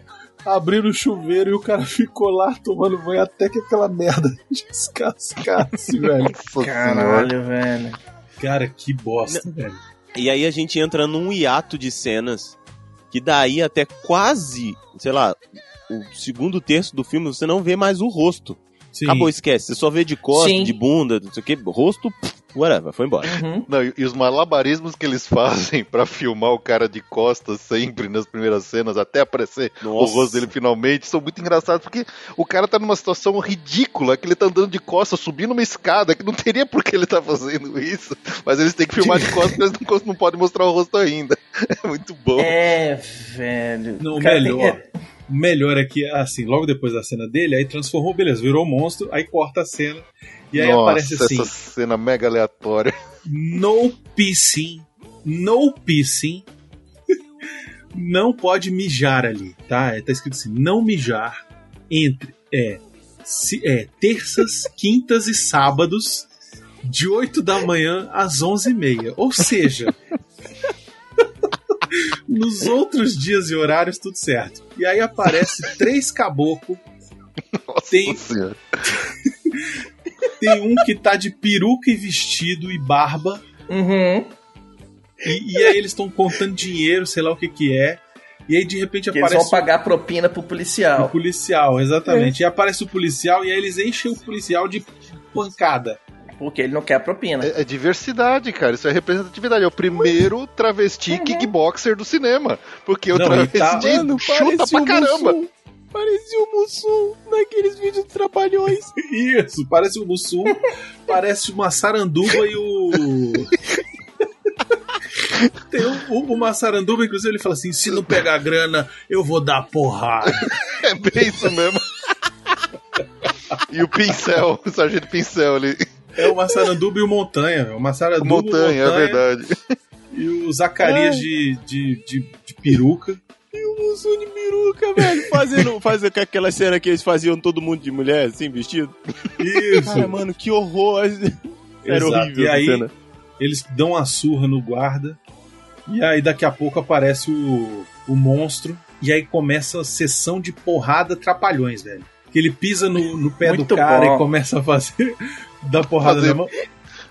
abriram o chuveiro e o cara ficou lá tomando banho até que aquela merda descascasse, velho. Caralho, velho. Cara, que bosta, velho. E aí a gente entra num hiato de cenas que daí até quase, sei lá, o segundo terço do filme você não vê mais o rosto. Sim. Acabou, esquece. Você só vê de costas, Sim. de bunda, não sei o que, rosto, pff, whatever, foi embora. Uhum. Não, e, os malabarismos que eles fazem pra filmar o cara de costas sempre nas primeiras cenas, até aparecer o Nossa. rosto dele finalmente, são muito engraçados, porque o cara tá numa situação ridícula, que ele tá andando de costas, subindo uma escada, que não teria por que ele tá fazendo isso, mas eles têm que filmar de costas, porque eles não, não podem mostrar o rosto ainda. É muito bom. É, velho. Não, o Cara, melhor. tem- O melhor é que, assim, logo depois da cena dele, aí transformou, beleza, virou monstro, aí corta a cena. E aí Nossa, aparece assim: essa cena mega aleatória. no pissing, no pissing. não pode mijar ali, tá? É, Tá escrito assim: não mijar entre é, se- é terças, quintas e sábados, de 8 da manhã às 11h30. Ou seja, nos outros dias e horários, tudo certo. E aí aparece três caboclos. Nossa Tem-. Tem um que tá de peruca e vestido e barba. Uhum. E, e aí eles estão contando dinheiro, sei lá o que que é. E aí de repente Que eles aparece vão pagar propina pro o policial. policial, exatamente. E aparece o policial e aí eles enchem o policial de pancada. Porque ele não quer a propina. É, é diversidade, cara. Isso é representatividade. É o primeiro travesti kickboxer do cinema. Porque o Não, ele travesti tá- Mano, chuta parecia pra o caramba. Mussum. Parecia o Mussum naqueles vídeos de trapalhões. Isso, parece o Mussum, parece uma saranduba e o. Tem o, o, o Massaranduba, inclusive, ele fala assim: se não pegar grana, eu vou dar porrada. É bem isso mesmo. e o pincel, o sargento pincel ali. É o Massaranduba e o Montanha. O Massaranduba, o Montanha, é verdade. E o Zacarias de, de, de, de peruca. E o Mussum de peruca, velho. Fazendo, fazendo aquela cena que eles faziam todo mundo de mulher, assim, vestido. Isso. Cara, mano, que horror. Era Exato. horrível E aí, cena. eles dão uma surra no guarda. E aí, daqui a pouco, aparece o, o monstro. E aí começa a sessão de porrada trapalhões, velho. Que ele pisa no, no pé Muito do cara bom. e começa a fazer. Dar porrada Fazer na mão.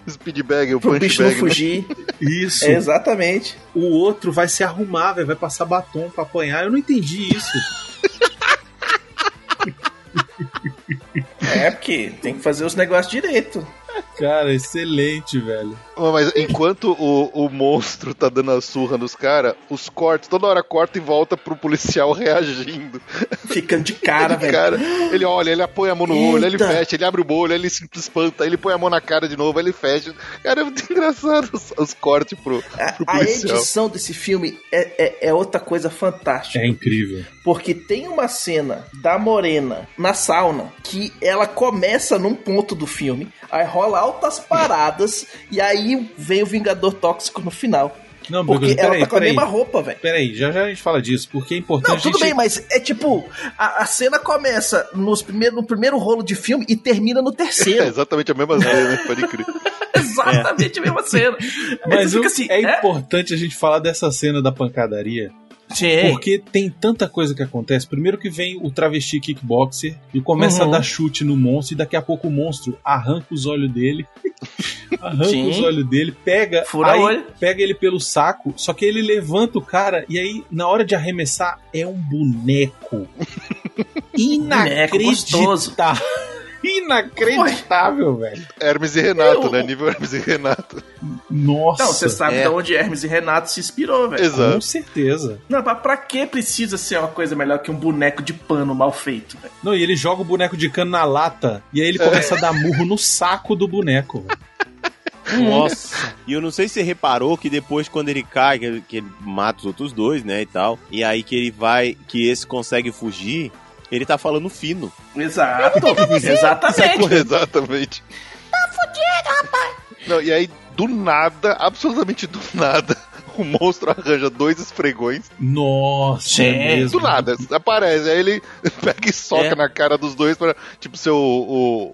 Speedbag, o Pro punch bicho não bag. né? fugir. Isso. É, exatamente. O outro vai se arrumar, velho. Vai passar batom pra apanhar. Eu não entendi isso. É, porque tem que fazer os negócios direito. Cara, excelente, velho. Mas enquanto o, o monstro tá dando a surra nos caras, os cortes, toda hora corta e volta pro policial reagindo. Ficando de cara, velho. Cara, ele olha, ele apoia a mão no olho, ele Eita. fecha, ele abre o olho, ele se espanta, ele põe a mão na cara de novo, ele fecha. Cara, é muito engraçado os, os cortes pro, pro A policial. edição desse filme é, é, é outra coisa fantástica. É incrível. Porque tem uma cena da Morena na sauna que ela começa num ponto do filme, aí rola altas paradas e aí vem o Vingador Tóxico no final. Não, Porque ela peraí, tá com a mesma roupa, velho. Peraí, já já a gente fala disso, porque é importante Não, tudo a gente... bem, mas é tipo, a, a cena começa nos primeiro, no primeiro rolo de filme e termina no É terceiro. exatamente a mesma cena, né? Pode crer. Exatamente a mesma cena. Aí Mas o- assim, é é? importante a gente falar dessa cena da pancadaria, Sim. porque tem tanta coisa que acontece. Primeiro que vem o travesti kickboxer e começa Uhum. a dar chute no monstro, e daqui a pouco o monstro arranca os olhos dele. arranca Sim. os olhos dele, pega, Fura aí, olho. pega ele pelo saco, só que ele levanta o cara e aí, na hora de arremessar, é um boneco. gostoso. Inacreditável. Velho. Hermes e Renato, Eu- né? Nível Hermes e Renato. Nossa. Não, você sabe É. de onde Hermes e Renato se inspirou, velho. Com Exato. certeza. Não, pra, pra que precisa ser uma coisa melhor que um boneco de pano mal feito, velho? Não, e ele joga o boneco de cano na lata e aí ele começa a dar murro no saco do boneco. velho. Nossa. E eu não sei se você reparou que depois, quando ele cai, que ele, que ele mata os outros dois, né, e tal, e aí que ele vai, que esse consegue fugir, ele tá falando fino. Exato. Exatamente. Exatamente. Tá fudido, rapaz. Não, e aí, do nada, absolutamente do nada, o monstro arranja dois esfregões. Nossa, Sim. é mesmo. Do nada, aparece. Aí ele pega e soca É. na cara dos dois pra, tipo, ser o,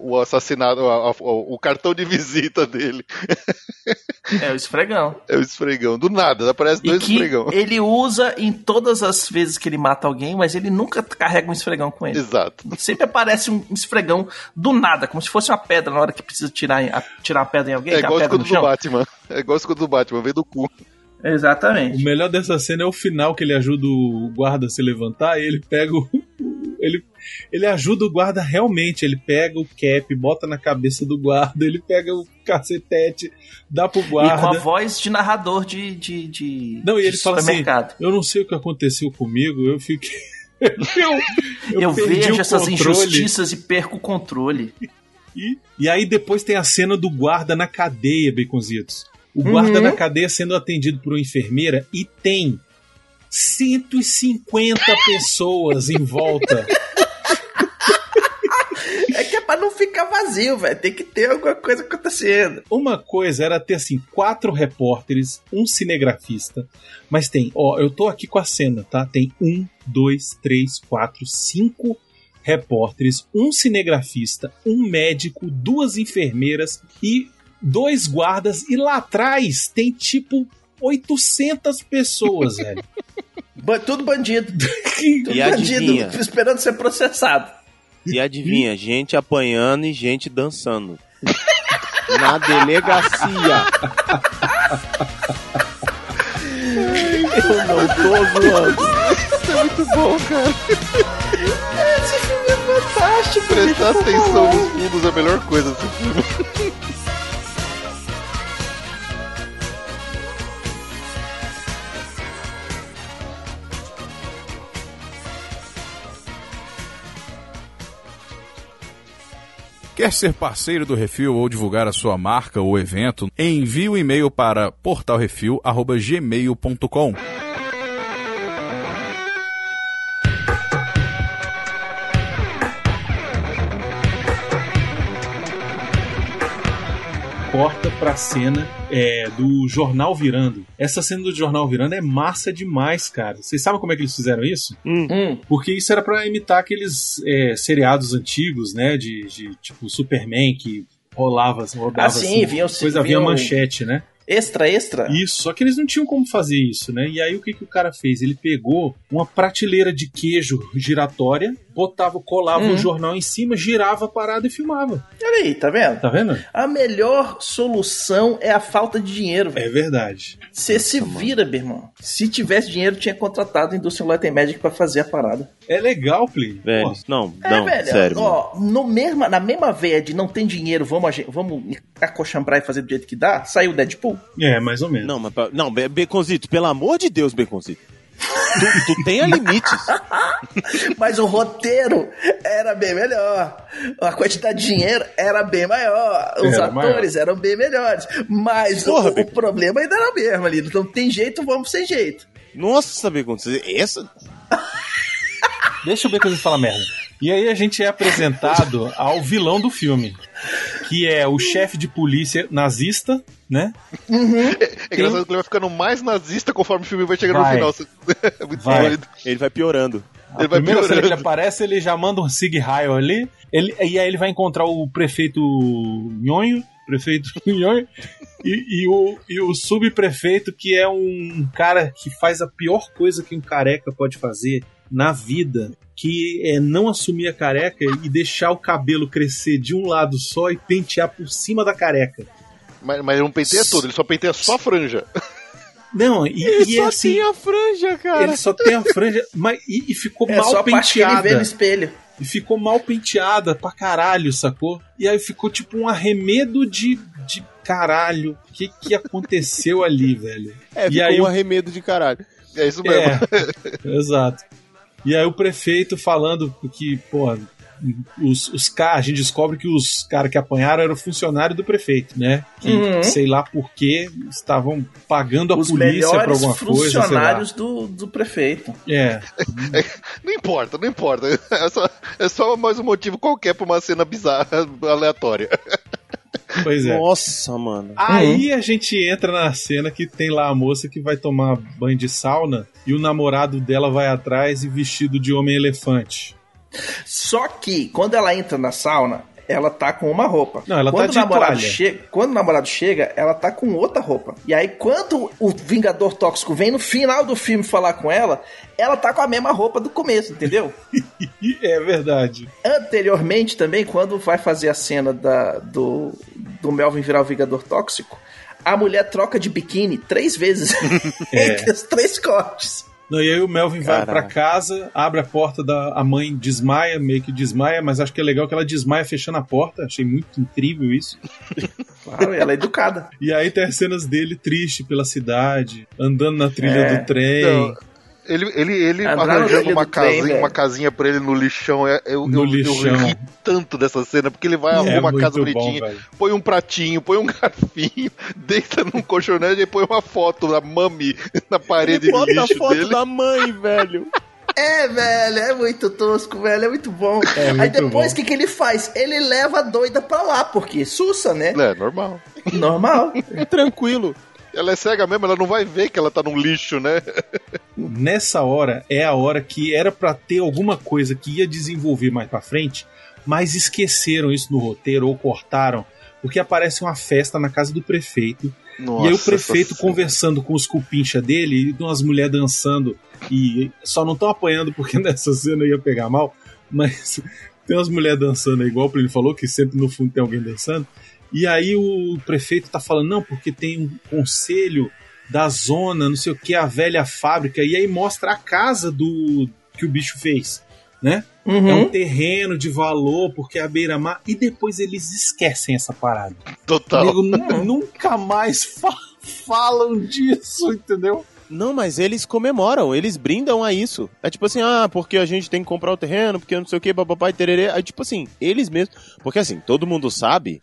o, o assassinato, o, cartão de visita dele. É o esfregão. É o esfregão. Do nada, aparece dois esfregão. ele usa em todas as vezes que ele mata alguém, mas ele nunca carrega um esfregão com ele. Exato. Sempre aparece um esfregão do nada, como se fosse uma pedra na hora que precisa tirar, tirar a pedra em alguém. É a igual o escudo no do. Batman. É igual o escudo do Batman, vem do cu. O Exatamente. melhor dessa cena é o final que ele ajuda o guarda a se levantar e ele pega o. Ele, ele ajuda o guarda realmente. Ele pega o cap, bota na cabeça do guarda, ele pega o cacetete, dá pro E com a guarda. voz de narrador de, de, de, Não, e ele fala assim. Eu não sei o que aconteceu comigo, eu fiquei. eu, Eu, perdi vejo o essas controle." injustiças e perco o controle. E, e aí depois tem a cena do guarda na cadeia, Baconzitos. O guarda Uhum. na cadeia sendo atendido por uma enfermeira e tem 150 pessoas em volta. É que é pra não ficar vazio, velho. Tem que ter alguma coisa acontecendo. Uma coisa era ter assim quatro repórteres, um cinegrafista, mas tem, ó, eu tô aqui com a cena, tá? Tem um, dois, três, quatro, cinco repórteres, um cinegrafista, um médico, duas enfermeiras e dois guardas e lá atrás tem tipo 800 pessoas, velho. Ba- Tudo bandido. Tudo E adivinha? bandido. Esperando ser processado. E adivinha, gente apanhando e gente dançando. Na delegacia. Eu não tô zoando. Isso é muito bom, cara. Esse filme é fantástico. Prestar atenção nos fundos é a melhor coisa desse filme. Quer ser parceiro do Refil ou divulgar a sua marca ou evento? Envie um e-mail para portalrefil@gmail.com. corta pra cena é, do jornal virando. Essa cena do jornal virando é massa demais, cara. Vocês sabem como é que eles fizeram isso? Hum. Porque isso era pra imitar aqueles é, seriados antigos, né? De, de, tipo Superman que rolava, rodava Ah, sim, assim, vinha coisa vinha vinha manchete, né? Extra, extra? Isso, só que eles não tinham como fazer isso, né? E aí o que, que o cara fez? Ele pegou uma prateleira de queijo giratória, botava, colava Uhum. o jornal em cima, girava a parada e filmava. Olha aí, tá vendo? Tá vendo? A melhor solução é a falta de dinheiro, velho. É verdade. Você se vira, meu irmão. Se tivesse dinheiro, tinha contratado a Industrial Light and Magic pra fazer a parada. É legal, Play. Velho, Pô, não, É, não, velho. sério. Ó, no mesma, na mesma veia de não tem dinheiro, vamos, vamos acochambrar e fazer do jeito que dá, saiu o Deadpool. É, mais ou menos. Não, mas pra- não, Be- Beconzito, pelo amor de Deus, Beconzito. Tu, tu tenha limites. Mas o roteiro era bem melhor. A quantidade de dinheiro era bem maior. Os Era atores eram bem melhores. Mas Porra, o, o problema ainda era o mesmo ali. Não tem jeito, vamos sem jeito. Nossa, Beconzito, essa. Deixa eu ver que eu falar merda. E aí a gente é apresentado ao vilão do filme, que é o chefe de polícia nazista, né? É engraçado que ele vai ficando mais nazista conforme o filme vai chegando Vai. no final. É muito Vai. doido. Ele vai piorando. A Ele vai primeira cena que ele aparece, ele já manda um sig raio ali, ele, e aí ele vai encontrar o prefeito Nhonho, prefeito Nhonho, e, e o, e o subprefeito, que é um cara que faz a pior coisa que um careca pode fazer na vida, que é não assumir a careca e deixar o cabelo crescer de um lado só e pentear por cima da careca. Mas, mas ele não penteia tudo, ele só penteia só a franja. Não, e, Ele e só é assim, tinha franja, cara. ele só tem a franja, mas, e, e ficou É mal só a parte que ele vê penteada. no espelho. E ficou mal penteada pra caralho, sacou? E aí ficou tipo um arremedo de, de caralho. O que, que aconteceu ali, velho? É, e ficou aí um arremedo de caralho. É isso mesmo. É, exato. E aí o prefeito falando que, pô, os, os caras, a gente descobre que os caras que apanharam eram funcionários do prefeito, né? Que, Uhum. sei lá por que, estavam pagando a Os polícia pra melhores alguma coisa, lá. funcionários do, do prefeito. É, Não importa, não importa. É só, é só mais um motivo qualquer pra uma cena bizarra, aleatória. Pois é. Nossa, mano. Aí a gente entra na cena que tem lá a moça que vai tomar banho de sauna e o namorado dela vai atrás e vestido de homem-elefante. Só que, quando ela entra na sauna, ela tá com uma roupa. Não, ela tá quando de o namorado chega, Quando o namorado chega, ela tá com outra roupa. E aí, quando o Vingador Tóxico vem no final do filme falar com ela, ela tá com a mesma roupa do começo, entendeu? É verdade. Anteriormente também, quando vai fazer a cena da, do, do Melvin virar o Vingador Tóxico, a mulher troca de biquíni três vezes É. entre os três cortes. Não, e aí o Melvin vai Caraca. pra casa, abre a porta da a mãe desmaia, meio que desmaia, mas acho que é legal que ela desmaia fechando a porta. Achei muito incrível isso. Claro, ela é educada. E aí tem as cenas dele triste pela cidade, andando na trilha É. do trem. Então, ele ele, ele arranjando uma trem, casinha, velho. uma casinha pra ele no lixão. é- Eu, No eu, lixão. eu ri tanto dessa cena, porque ele vai arruma é uma muito casa bom, bonitinha, velho. põe um pratinho, põe um garfinho, deita num colchonete e põe uma foto da mami na parede Ele de bota a lixo foto dele. da mãe, velho. É, velho, é muito tosco, velho, é muito bom. É Aí muito depois, bom. o que, que ele faz? Ele leva a doida pra lá, porque sussa, né? É, normal. Normal. É tranquilo. Ela é cega mesmo, ela não vai ver que ela tá num lixo, né? Nessa hora é a hora que era pra ter alguma coisa que ia desenvolver mais pra frente, mas esqueceram isso no roteiro ou cortaram, porque aparece uma festa na casa do prefeito e aí o prefeito conversando com os cupincha dele e umas mulheres dançando e só não estão apanhando porque nessa cena ia pegar mal, mas tem umas mulheres dançando aí, igual ele falou que sempre no fundo tem alguém dançando. E aí o prefeito tá falando não, porque tem um conselho da zona, não sei o que, a velha fábrica e aí mostra a casa do que o bicho fez, né? É um Uhum. terreno de valor porque é a beira-mar e depois eles esquecem essa parada. Total. Nego, nu- nunca mais fa- falam disso, entendeu? Não, mas eles comemoram, eles brindam a isso. É tipo assim, ah, porque a gente tem que comprar o terreno, porque não sei o que, papai, tererê. Aí, tipo assim, eles mesmos. Porque assim, todo mundo sabe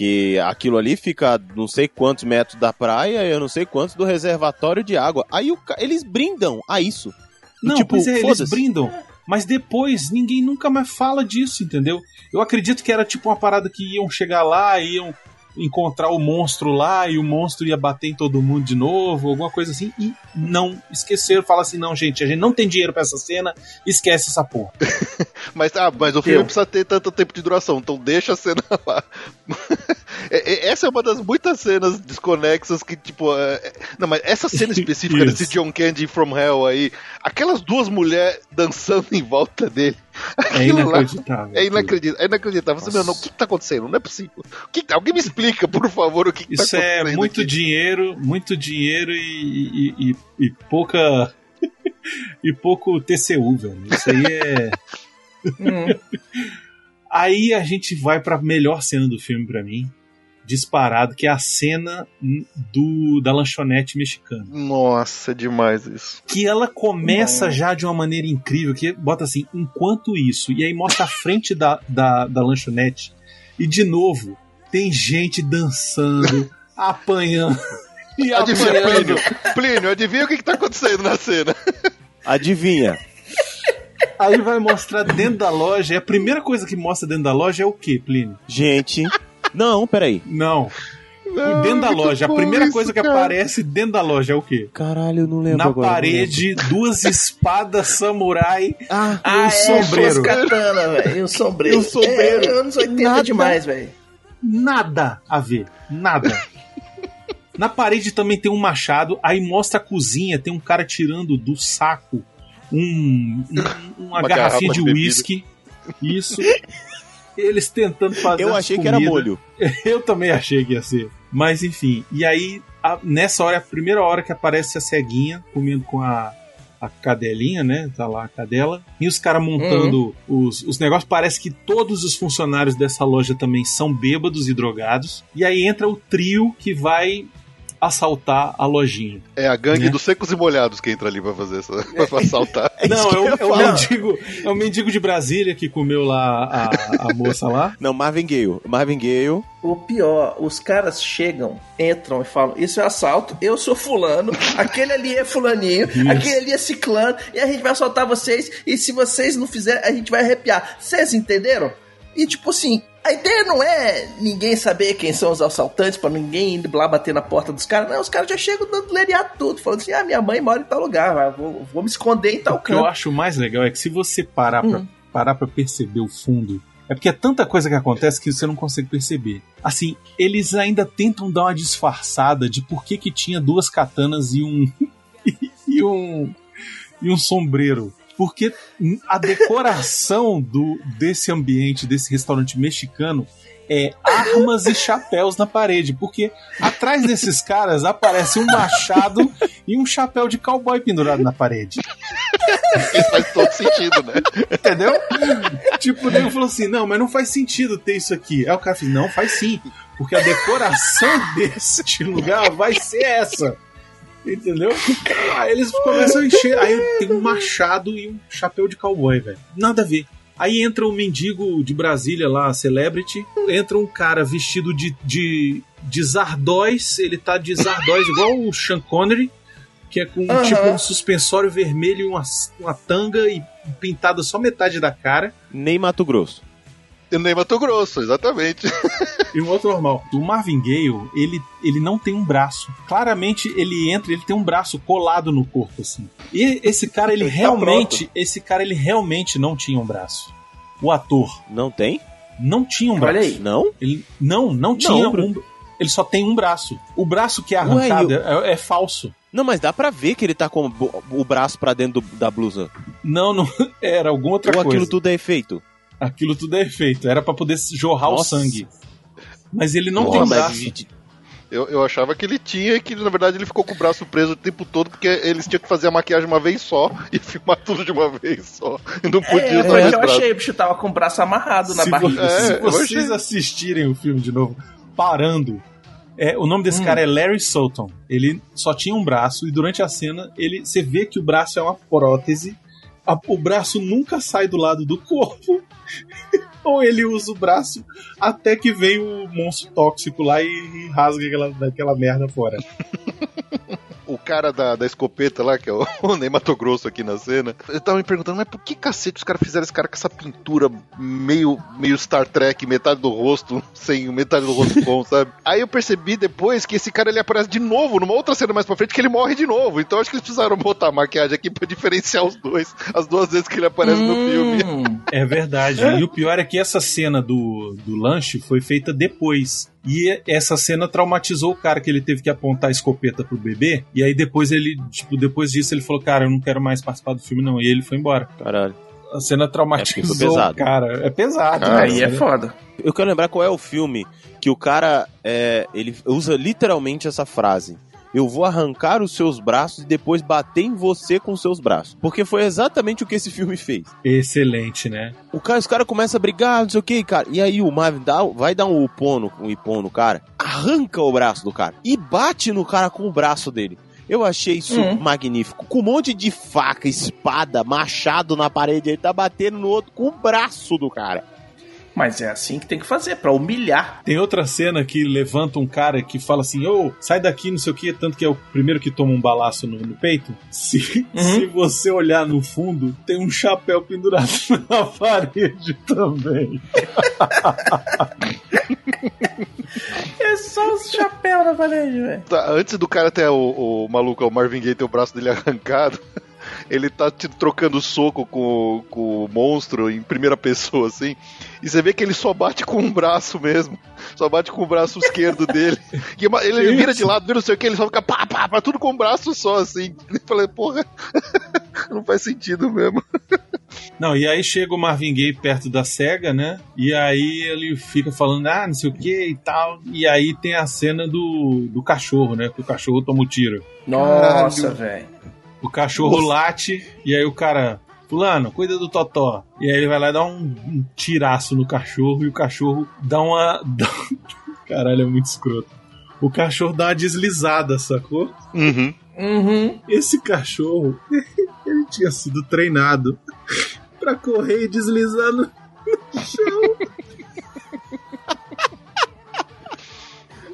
que aquilo ali fica a não sei quantos metros da praia e eu não sei quantos do reservatório de água. Aí o eles brindam a isso. E, Não, tipo, pois é, eles brindam. Mas depois ninguém nunca mais fala disso, entendeu? Eu acredito que era tipo uma parada que iam chegar lá, iam encontrar o monstro lá e o monstro ia bater em todo mundo de novo, alguma coisa assim, e não esqueceram, fala assim, não, gente, a gente não tem dinheiro pra essa cena, esquece essa porra. Mas, ah, mas o filme Eu. precisa ter tanto tempo de duração, então deixa a cena lá. É- é- essa é uma das muitas cenas desconexas que, tipo. é- é- não, mas essa cena específica Isso. desse John Candy from Hell aí, aquelas duas mulheres dançando em volta dele. É aquilo lá inacreditável. É inacreditável. É inacreditável. Você, meu, não, o que, que tá acontecendo? Não é possível. O que, alguém me explica, por favor, o que, que Isso tá acontecendo. é muito aqui. dinheiro, muito dinheiro e, e, e- e pouca. e pouco TCU, velho. Isso aí é. Hum. Aí a gente vai pra melhor cena do filme pra mim, disparado, que é a cena do da lanchonete mexicana. Nossa, é demais isso. Que ela começa Não. já de uma maneira incrível, que bota assim, enquanto isso, e aí mostra a frente da, da, da lanchonete, e de novo, tem gente dançando, apanhando. E Adivinha, apanhando. Plínio? Plínio, adivinha o que, que tá acontecendo na cena? Adivinha? Aí vai mostrar dentro da loja, e a primeira coisa que mostra dentro da loja é o que, Plínio? Gente. Não, peraí. Não. Não, dentro da loja, a primeira isso, coisa que cara. aparece dentro da loja é o quê? Caralho, eu não lembro Na agora. parede, duas espadas samurai Ah, Ah, é, sombreiro. duas katana, velho. E o sombreiro. E o sombreiro. É, anos 80 Nada. demais, velho. Nada a ver. Nada. Na parede também tem um machado, aí mostra a cozinha, tem um cara tirando do saco um, um- uma, Uma garrafinha garrafa de uísque. Isso. Eles tentando fazer Eu achei que era molho. Eu também achei que ia ser. Mas enfim, e aí, a- nessa hora, é a primeira hora que aparece a ceguinha comendo com a, a cadelinha, né? Tá lá a cadela. E os caras montando os, os negócios. Parece que todos os funcionários dessa loja também são bêbados e drogados. E aí entra o trio que vai assaltar a lojinha. É a gangue Né? dos secos e molhados que entra ali pra fazer essa. pra assaltar. Não, que é eu é o falar. mendigo, é o mendigo de Brasília que comeu lá a, a moça lá. Não, Marvin Gaye. Marvin Gaye. O pior, os caras chegam, entram e falam: Isso é assalto, eu sou fulano, aquele ali é fulaninho, aquele ali é ciclano, e a gente vai assaltar vocês, e se vocês não fizerem, a gente vai arrepiar. Vocês entenderam? E tipo assim, a ideia não é ninguém saber quem são os assaltantes, pra ninguém ir lá bater na porta dos caras. Não, os caras já chegam dando leriar tudo, falando assim: ah, minha mãe mora em tal lugar, vou, vou me esconder em tal O que eu canto. acho mais legal é que se você parar pra, Hum. parar pra perceber o fundo, é porque é tanta coisa que acontece que você não consegue perceber. Assim, eles ainda tentam dar uma disfarçada de por que, que tinha duas katanas e um. e um. e um sombreiro. Porque a decoração do, desse ambiente, desse restaurante mexicano, é armas e chapéus na parede. Porque atrás desses caras aparece um machado e um chapéu de cowboy pendurado na parede. Isso faz todo sentido, né? Entendeu? tipo, o nego falou assim: não, mas não faz sentido ter isso aqui. Aí o cara fez: não, faz sim. Porque a decoração deste lugar vai ser essa. Entendeu? Aí eles começam a encher. Aí tem um machado e um chapéu de cowboy, velho. Nada a ver. Aí entra um mendigo de Brasília lá, celebrity. Entra um cara vestido de, de, de Zardóis. Ele tá de Zardóis igual o Sean Connery. Que é com Aham. tipo um suspensório vermelho e uma, uma tanga e pintada só metade da cara. Nem Mato Grosso. Nem Mato Grosso, exatamente. E um outro normal. O Marvin Gaye, ele, ele não tem um braço. Claramente ele entra, ele tem um braço colado no corpo assim. E esse cara ele Ele tá realmente, esse cara ele realmente não tinha um braço. O ator Não tem? não tinha um Olha braço. aí. Não? Ele não, não tinha Bruno. um ele só tem um braço. O braço que é Ué, arrancado eu- é, é falso. Não, mas dá pra ver que ele tá com o- braço pra dentro do- da blusa. Não, não era alguma outra Ou coisa. aquilo tudo é efeito. Aquilo tudo é efeito. Era pra poder jorrar Nossa. o sangue. Mas ele não Nossa, tem braço. Eu, eu achava que ele tinha e que, na verdade, ele ficou com o braço preso o tempo todo porque eles tinham que fazer a maquiagem uma vez só e filmar tudo de uma vez só. E não podia É, usar que eu braço. achei, o bicho tava com o braço amarrado na se, barriga. se É, eu vocês assistirem o filme de novo, parando, é, o nome desse Hum. cara é Larry Sultan. Ele só tinha um braço e durante a cena ele, você vê que o braço é uma prótese. A- o braço nunca sai do lado do corpo. Ou ele usa o braço até que vem o monstro tóxico lá e rasga aquela, aquela merda fora. O cara da, da escopeta lá, que é o, o Ney Mato Grosso aqui na cena, eu tava me perguntando, mas por que cacete os caras fizeram esse cara com essa pintura meio, meio Star Trek, metade do rosto sem metade do rosto com, sabe? Aí eu percebi depois que esse cara ele aparece de novo numa outra cena mais pra frente que ele morre de novo. Então acho que eles precisaram botar a maquiagem aqui pra diferenciar os dois, as duas vezes que ele aparece no filme. É verdade. E o pior é que essa cena do, do lanche foi feita depois. E essa cena traumatizou o cara, que ele teve que apontar a escopeta pro bebê. E aí depois ele, tipo, depois disso ele falou, cara, eu não quero mais participar do filme, não. E ele foi embora. Caralho. A cena É traumatizou o cara. É pesado. Aí né? é foda. Eu quero lembrar qual é o filme que o cara é, ele usa literalmente essa frase. Eu vou arrancar os seus braços e depois bater em você com os seus braços. Porque foi exatamente o que esse filme fez. Excelente, né? O cara, os caras começam a brigar, não sei o que, cara. E aí o Marvin dá, vai dar um upon no, um ipom no cara, arranca o braço do cara e bate no cara com o braço dele. Eu achei isso Hum. magnífico. Com um monte de faca, espada, machado na parede, ele tá batendo no outro com o braço do cara. Mas é assim que tem que fazer, pra humilhar. Tem outra cena que levanta um cara que fala assim: Ô, sai daqui, não sei o que, tanto que é o primeiro que toma um balaço no, no peito. Se, Uhum. se você olhar no fundo, tem um chapéu pendurado na parede também. É só os chapéus na parede, velho. Tá, antes do cara ter o, o maluco, o Marvin Gaye, ter o braço dele arrancado, ele tá te trocando soco com, o- com o monstro em primeira pessoa, assim. E você vê que ele só bate com um braço mesmo. Só bate com o braço esquerdo dele. E uma- ele vira de lado, vira não sei o que, ele só fica pá, pá, pá, tudo com um braço só, assim. Eu falei, porra, não faz sentido mesmo. Não, e aí chega o Marvin Gaye perto da SEGA, né? E aí ele fica falando, ah, não sei o que e tal. E aí tem a cena do, do cachorro, né? Que o cachorro toma o tiro. Nossa, velho. O cachorro late e aí o cara, fulano, cuida do Totó. E aí ele vai lá e dá um, um tiraço no cachorro e o cachorro dá uma. dá- Caralho, é muito escroto. O cachorro dá uma deslizada, sacou? Uhum. Uhum. Esse cachorro, ele tinha sido treinado pra correr e deslizar no, no chão.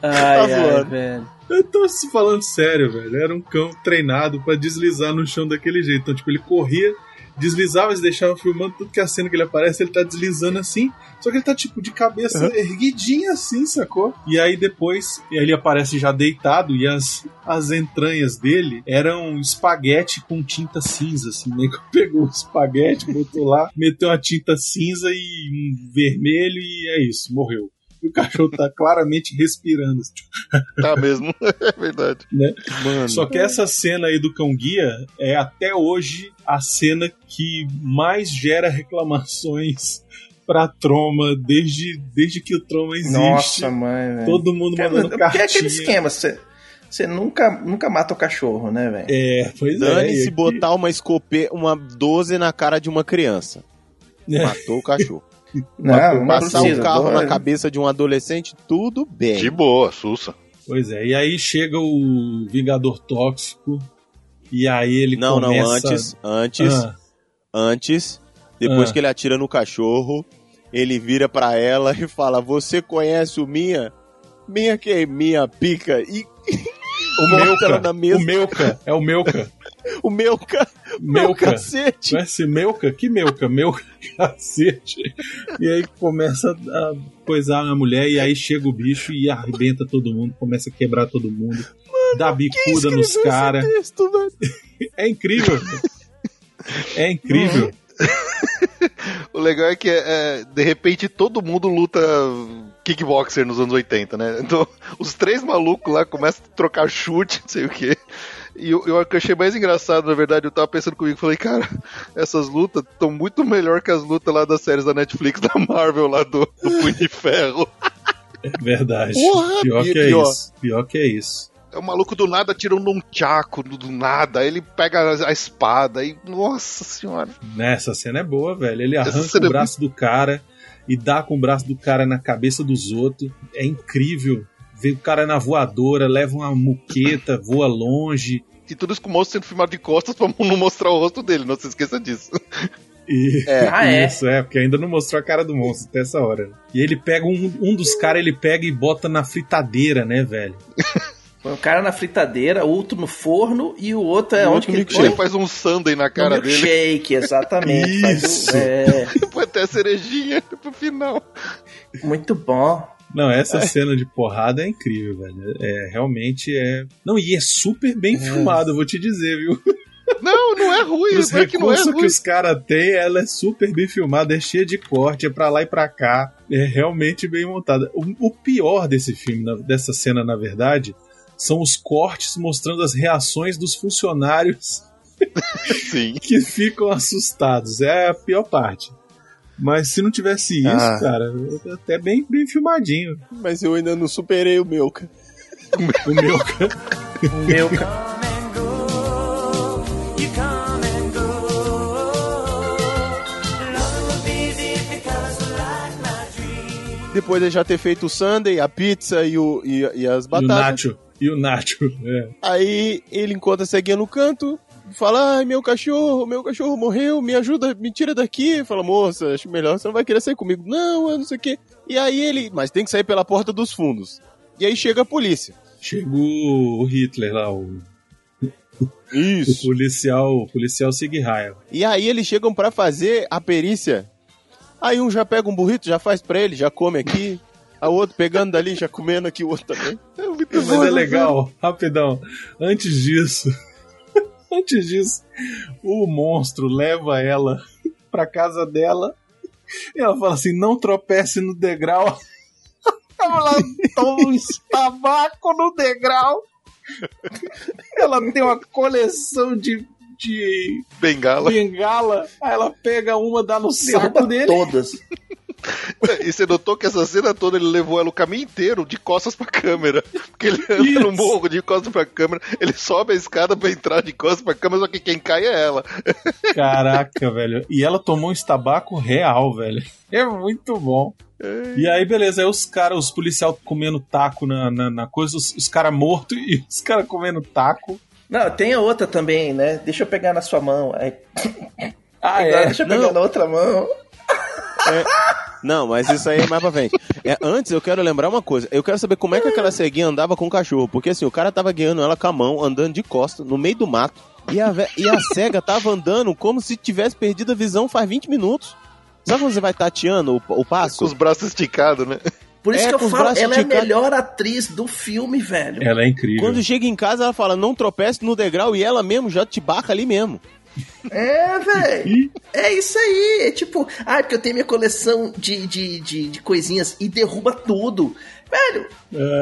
Ai, ai, zoando. velho. Eu tô se falando sério, velho. Era um cão treinado pra deslizar no chão daquele jeito. Então, tipo, ele corria, deslizava, eles deixavam filmando tudo que a cena que ele aparece, ele tá deslizando assim. Só que ele tá, tipo, de cabeça erguidinha assim, sacou? E aí depois, ele aparece já deitado e as, as entranhas dele eram espaguete com tinta cinza, assim. O nego pegou o espaguete, botou lá, meteu a tinta cinza e um vermelho e é isso, morreu. E o cachorro tá claramente respirando. Tipo, Tá mesmo, é verdade. né? Mano. Só que essa cena aí do cão guia é até hoje a cena que mais gera reclamações pra Troma desde, desde que o Troma existe. Nossa, mãe, velho. Todo mundo Cara, mandando porque é aquele cartinha. esquema, você, você nunca, nunca mata o cachorro, né, velho? É, pois é. Dane-se e aqui- botar uma escopeta, uma 12 na cara de uma criança. É. Matou o cachorro. Não, não Passar precisa. um carro na cabeça de um adolescente, tudo bem. De boa, sussa. Pois é, e aí chega o Vingador Tóxico e aí ele Não, começa... não, antes, antes, Ah, antes, depois Ah. que ele atira no cachorro, ele vira pra ela e fala: Você conhece o Minha? Minha que é minha pica? E o Melka, na mesa. o Melka, é o Melka. O meu, ca... meu cacete. Conhece Melka? Que Melka? Melka, cacete. E aí começa a coisar na mulher, e aí chega o bicho e arrebenta todo mundo, começa a quebrar todo mundo, dá bicuda nos caras. É incrível. É incrível. O legal é que, é, de repente, todo mundo luta kickboxer nos anos 80, né? Então, os três malucos lá começam a trocar chute, não sei o quê. E eu, eu, achei mais engraçado, na verdade, eu tava pensando comigo, falei, cara, essas lutas estão muito melhor que as lutas lá das séries da Netflix, da Marvel, lá do, do Punho de Ferro. É verdade. Porra, pior que é pior. isso. Pior que é isso. É o maluco do nada tirando num tchaco, do, nada, aí ele pega a, espada e. Nossa senhora. Nessa cena é boa, velho. Ele arranca cena o é braço do cara e dá com o braço do cara na cabeça dos outros. É incrível. Vê o cara na voadora, leva uma muqueta, voa longe. E tudo isso com o monstro sendo filmado de costas pra não mostrar o rosto dele, não se esqueça disso. E É. Ah, é? isso, é, porque ainda não mostrou a cara do monstro até essa hora. E ele pega um, um dos caras, ele pega e bota na fritadeira, né, velho? Põe o cara na fritadeira, outro no forno e o outro é E onde outro que ele faz um sundae na No cara dele. milkshake, exatamente. Faz o- Isso. é, Põe até a cerejinha pro final. muito bom. Não, essa cena de porrada é incrível, velho. É, realmente é. Não, e é super bem filmado, eu vou te dizer, viu? Não, não é ruim, Os é que não é recursos ruim. que os caras têm, ela é super bem filmada, é cheia de corte, é pra lá e pra cá. É realmente bem montada. O, o pior desse filme, na- dessa cena, na verdade, são os cortes mostrando as reações dos funcionários Sim. que ficam assustados. É a pior parte. Mas se não tivesse isso, Ah. cara, até bem, bem filmadinho. Mas eu ainda não superei o meu, cara. O meu, Meu, cara. My dream. Depois de já ter feito o sundae, a pizza e, o, e, e as e o batatas. Nacho. E o Nacho. É. Aí ele encontra a ceguinha no canto, fala: Ai, meu cachorro, meu cachorro morreu, me ajuda, me tira daqui. Fala, moça, acho melhor, você não vai querer sair comigo. Não, eu não sei o quê. E aí ele, mas tem que sair pela porta dos fundos. E aí chega a polícia. Chegou o Hitler lá, o, o Isso. policial, o policial Sighraia. E aí eles chegam pra fazer a perícia. Aí um já pega um burrito, já faz pra ele, já come aqui. A outro pegando dali, já comendo aqui o outro também. Mas é legal, rapidão. Antes disso, antes disso, o monstro leva ela pra casa dela e ela fala assim: não tropece no degrau. Ela toma um tabaco no degrau. Ela tem uma coleção de, de Bengala. bengala. Aí ela pega uma, dá no saco dele. todas. E você notou que essa cena toda ele levou ela o caminho inteiro de costas pra câmera. Porque ele anda Isso. no morro de costas pra câmera, ele sobe a escada pra entrar de costas pra câmera, só que quem cai é ela. Caraca, velho. E ela tomou um tabaco real, velho. É muito bom. E aí, beleza, aí os caras, os policiais comendo taco na, na, na coisa, os, os caras mortos e os caras comendo taco. Não, tem a outra também, né? Deixa eu pegar na sua mão. Aí, Ah, agora é. deixa eu pegar Não. na outra mão. Não, mas isso aí é mais pra frente. É, antes eu quero lembrar uma coisa. Eu quero saber como é que aquela ceguinha andava com o cachorro. Porque assim, o cara tava guiando ela com a mão, andando de costa, no meio do mato. E a, e a cega tava andando como se tivesse perdido a visão faz 20 minutos. Sabe quando você vai tateando o, o passo? Com os braços esticados, né? Por isso É, que eu falo, ela é a melhor atriz do filme, velho. Ela é incrível. Quando chega em casa, ela fala, não tropece no degrau, e ela mesmo já te barca ali mesmo. É, velho. É isso aí. É tipo, ah, porque eu tenho minha coleção de, de, de, de coisinhas e derruba tudo. Velho,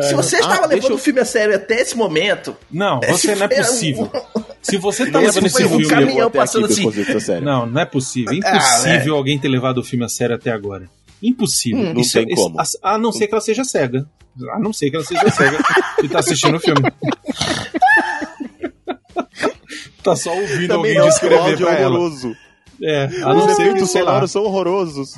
se você Ah, estava deixa levando eu- o filme a sério até esse momento. Não, você não é Esse possível. Se você tá levando esse um filme. caminhão até passando aqui, assim. Não, não é possível. É Ah, impossível alguém ter levado o filme a sério até agora. Impossível. Hum, não Isso- tem isso- como. a, a não ser que ela seja cega. A não ser que ela seja cega e tá assistindo o filme. Tá só ouvindo Também alguém não, descrever pra ela. horroroso. É, a não Os ser que, sei lá. são horrorosos.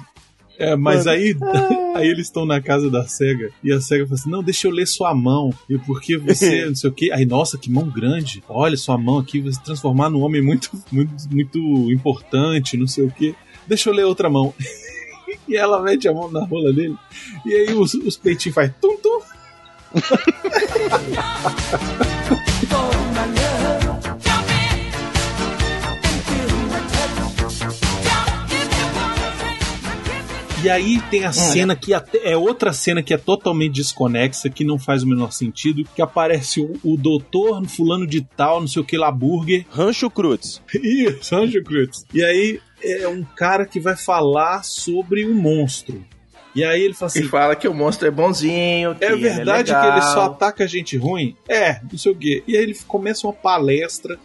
É, mas Mano. aí, aí eles estão na casa da SEGA e a SEGA fala assim: não, deixa eu ler sua mão. E porque você, não sei o quê. Aí, nossa, que mão grande. Olha, sua mão aqui vai se transformar num homem muito, muito, muito importante, não sei o quê. Deixa eu ler outra mão. E ela mete a mão na rola dele. E aí os, os peitinhos fazem tum E aí tem a cena que até- é outra cena que é totalmente desconexa, que não faz o menor sentido, que aparece o, o doutor fulano de tal, não sei o que lá, burger. Rancho Cruz. Isso, Anjo Cruz. E aí é um cara que vai falar sobre um monstro. E aí ele fala assim: E fala que o monstro é bonzinho. Que é ele verdade que ele só ataca gente ruim? É, não sei o quê. E aí ele começa uma palestra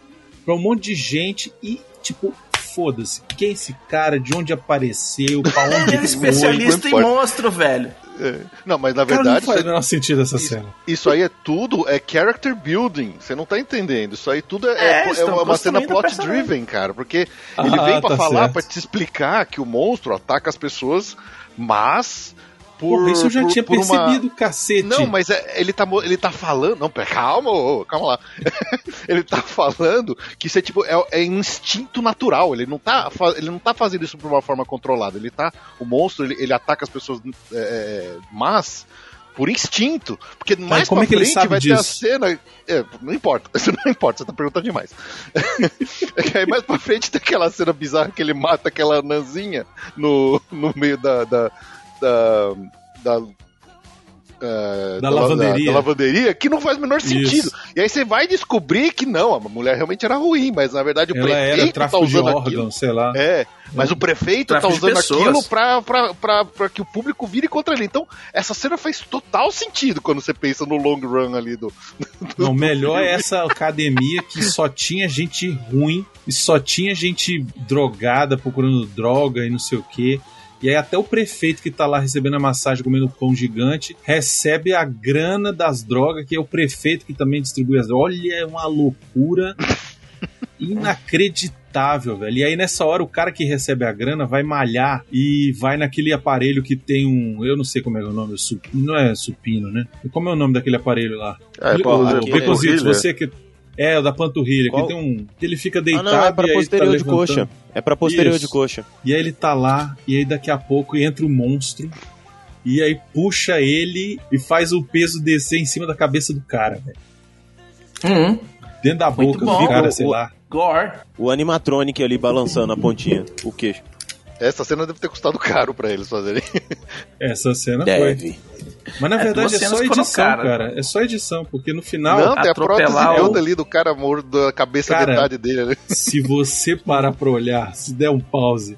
pra um monte de gente e, tipo, foda-se. Quem é esse cara? De onde apareceu? Pra onde Ele é foi? especialista em monstro, velho. É. Não, mas na Cara, não verdade, faz o menor sentido essa cena. isso aí é tudo, é character building. Você não tá entendendo. Isso aí tudo é, É, é, estão uma cena plot driven, cara. Porque Ah, ele vem pra tá falar, certo. pra te explicar que o monstro ataca as pessoas, mas. Por, Porra, isso eu já por- tinha por uma- percebido, cacete. Não, mas é- ele, tá, ele tá falando. Não, calma, ô, calma lá. ele tá falando que isso é tipo. É, é instinto natural. Ele não, tá, ele não tá fazendo isso por uma forma controlada. Ele tá. O monstro, ele, ele ataca as pessoas. é, mas. Por instinto. Porque mais como pra é que ele frente vai ter a disso? cena. é, não importa. Isso não importa, você tá perguntando demais. é que aí mais pra frente tem aquela cena bizarra que ele mata aquela nanzinha no, no meio da- da- da, da é, Da lavanderia. da lavanderia, que não faz o menor sentido. Isso. E aí você vai descobrir que não, a mulher realmente era ruim, mas na verdade o Ela era prefeito tá tráfico de usando órgãos, aquilo. sei lá. É, mas o prefeito tá Tráfico de usando aquilo pra, pra, pra, pra que o público vire contra ele. Então, essa cena faz total sentido quando você pensa no long run ali do. Não, melhor é essa academia que só tinha gente ruim e só tinha gente drogada procurando droga e não sei o quê. E aí até o prefeito que tá lá recebendo a massagem comendo pão gigante recebe a grana das drogas, que é o prefeito que também distribui as drogas. Olha, é uma loucura inacreditável, velho. E aí nessa hora o cara que recebe a grana vai malhar e vai naquele aparelho que tem um, eu não sei como é o nome, não é supino, né? Como é o nome daquele aparelho lá? É, Beconzitos, você que é o da panturrilha, Qual? que tem um, que ele fica Ah, deitado não, é pra e aí tá posterior de levantando. coxa. É pra posterior Isso. de coxa. E aí ele tá lá, e aí daqui a pouco entra o monstro, e aí puxa ele e faz o peso descer em cima da cabeça do cara, velho. Uhum. Dentro da Muito boca bom. do cara, O- sei o- lá. Gore. O animatronic ali balançando a pontinha, o queixo. Essa cena deve ter custado caro pra eles fazerem. Essa cena Deve. foi. Mas na É, verdade é só edição, caras. cara. É só edição, porque no final, Não, tem a prótese o- ali do cara morto, da cabeça Cara, metade dele. né? se você parar pra olhar, se der um pause,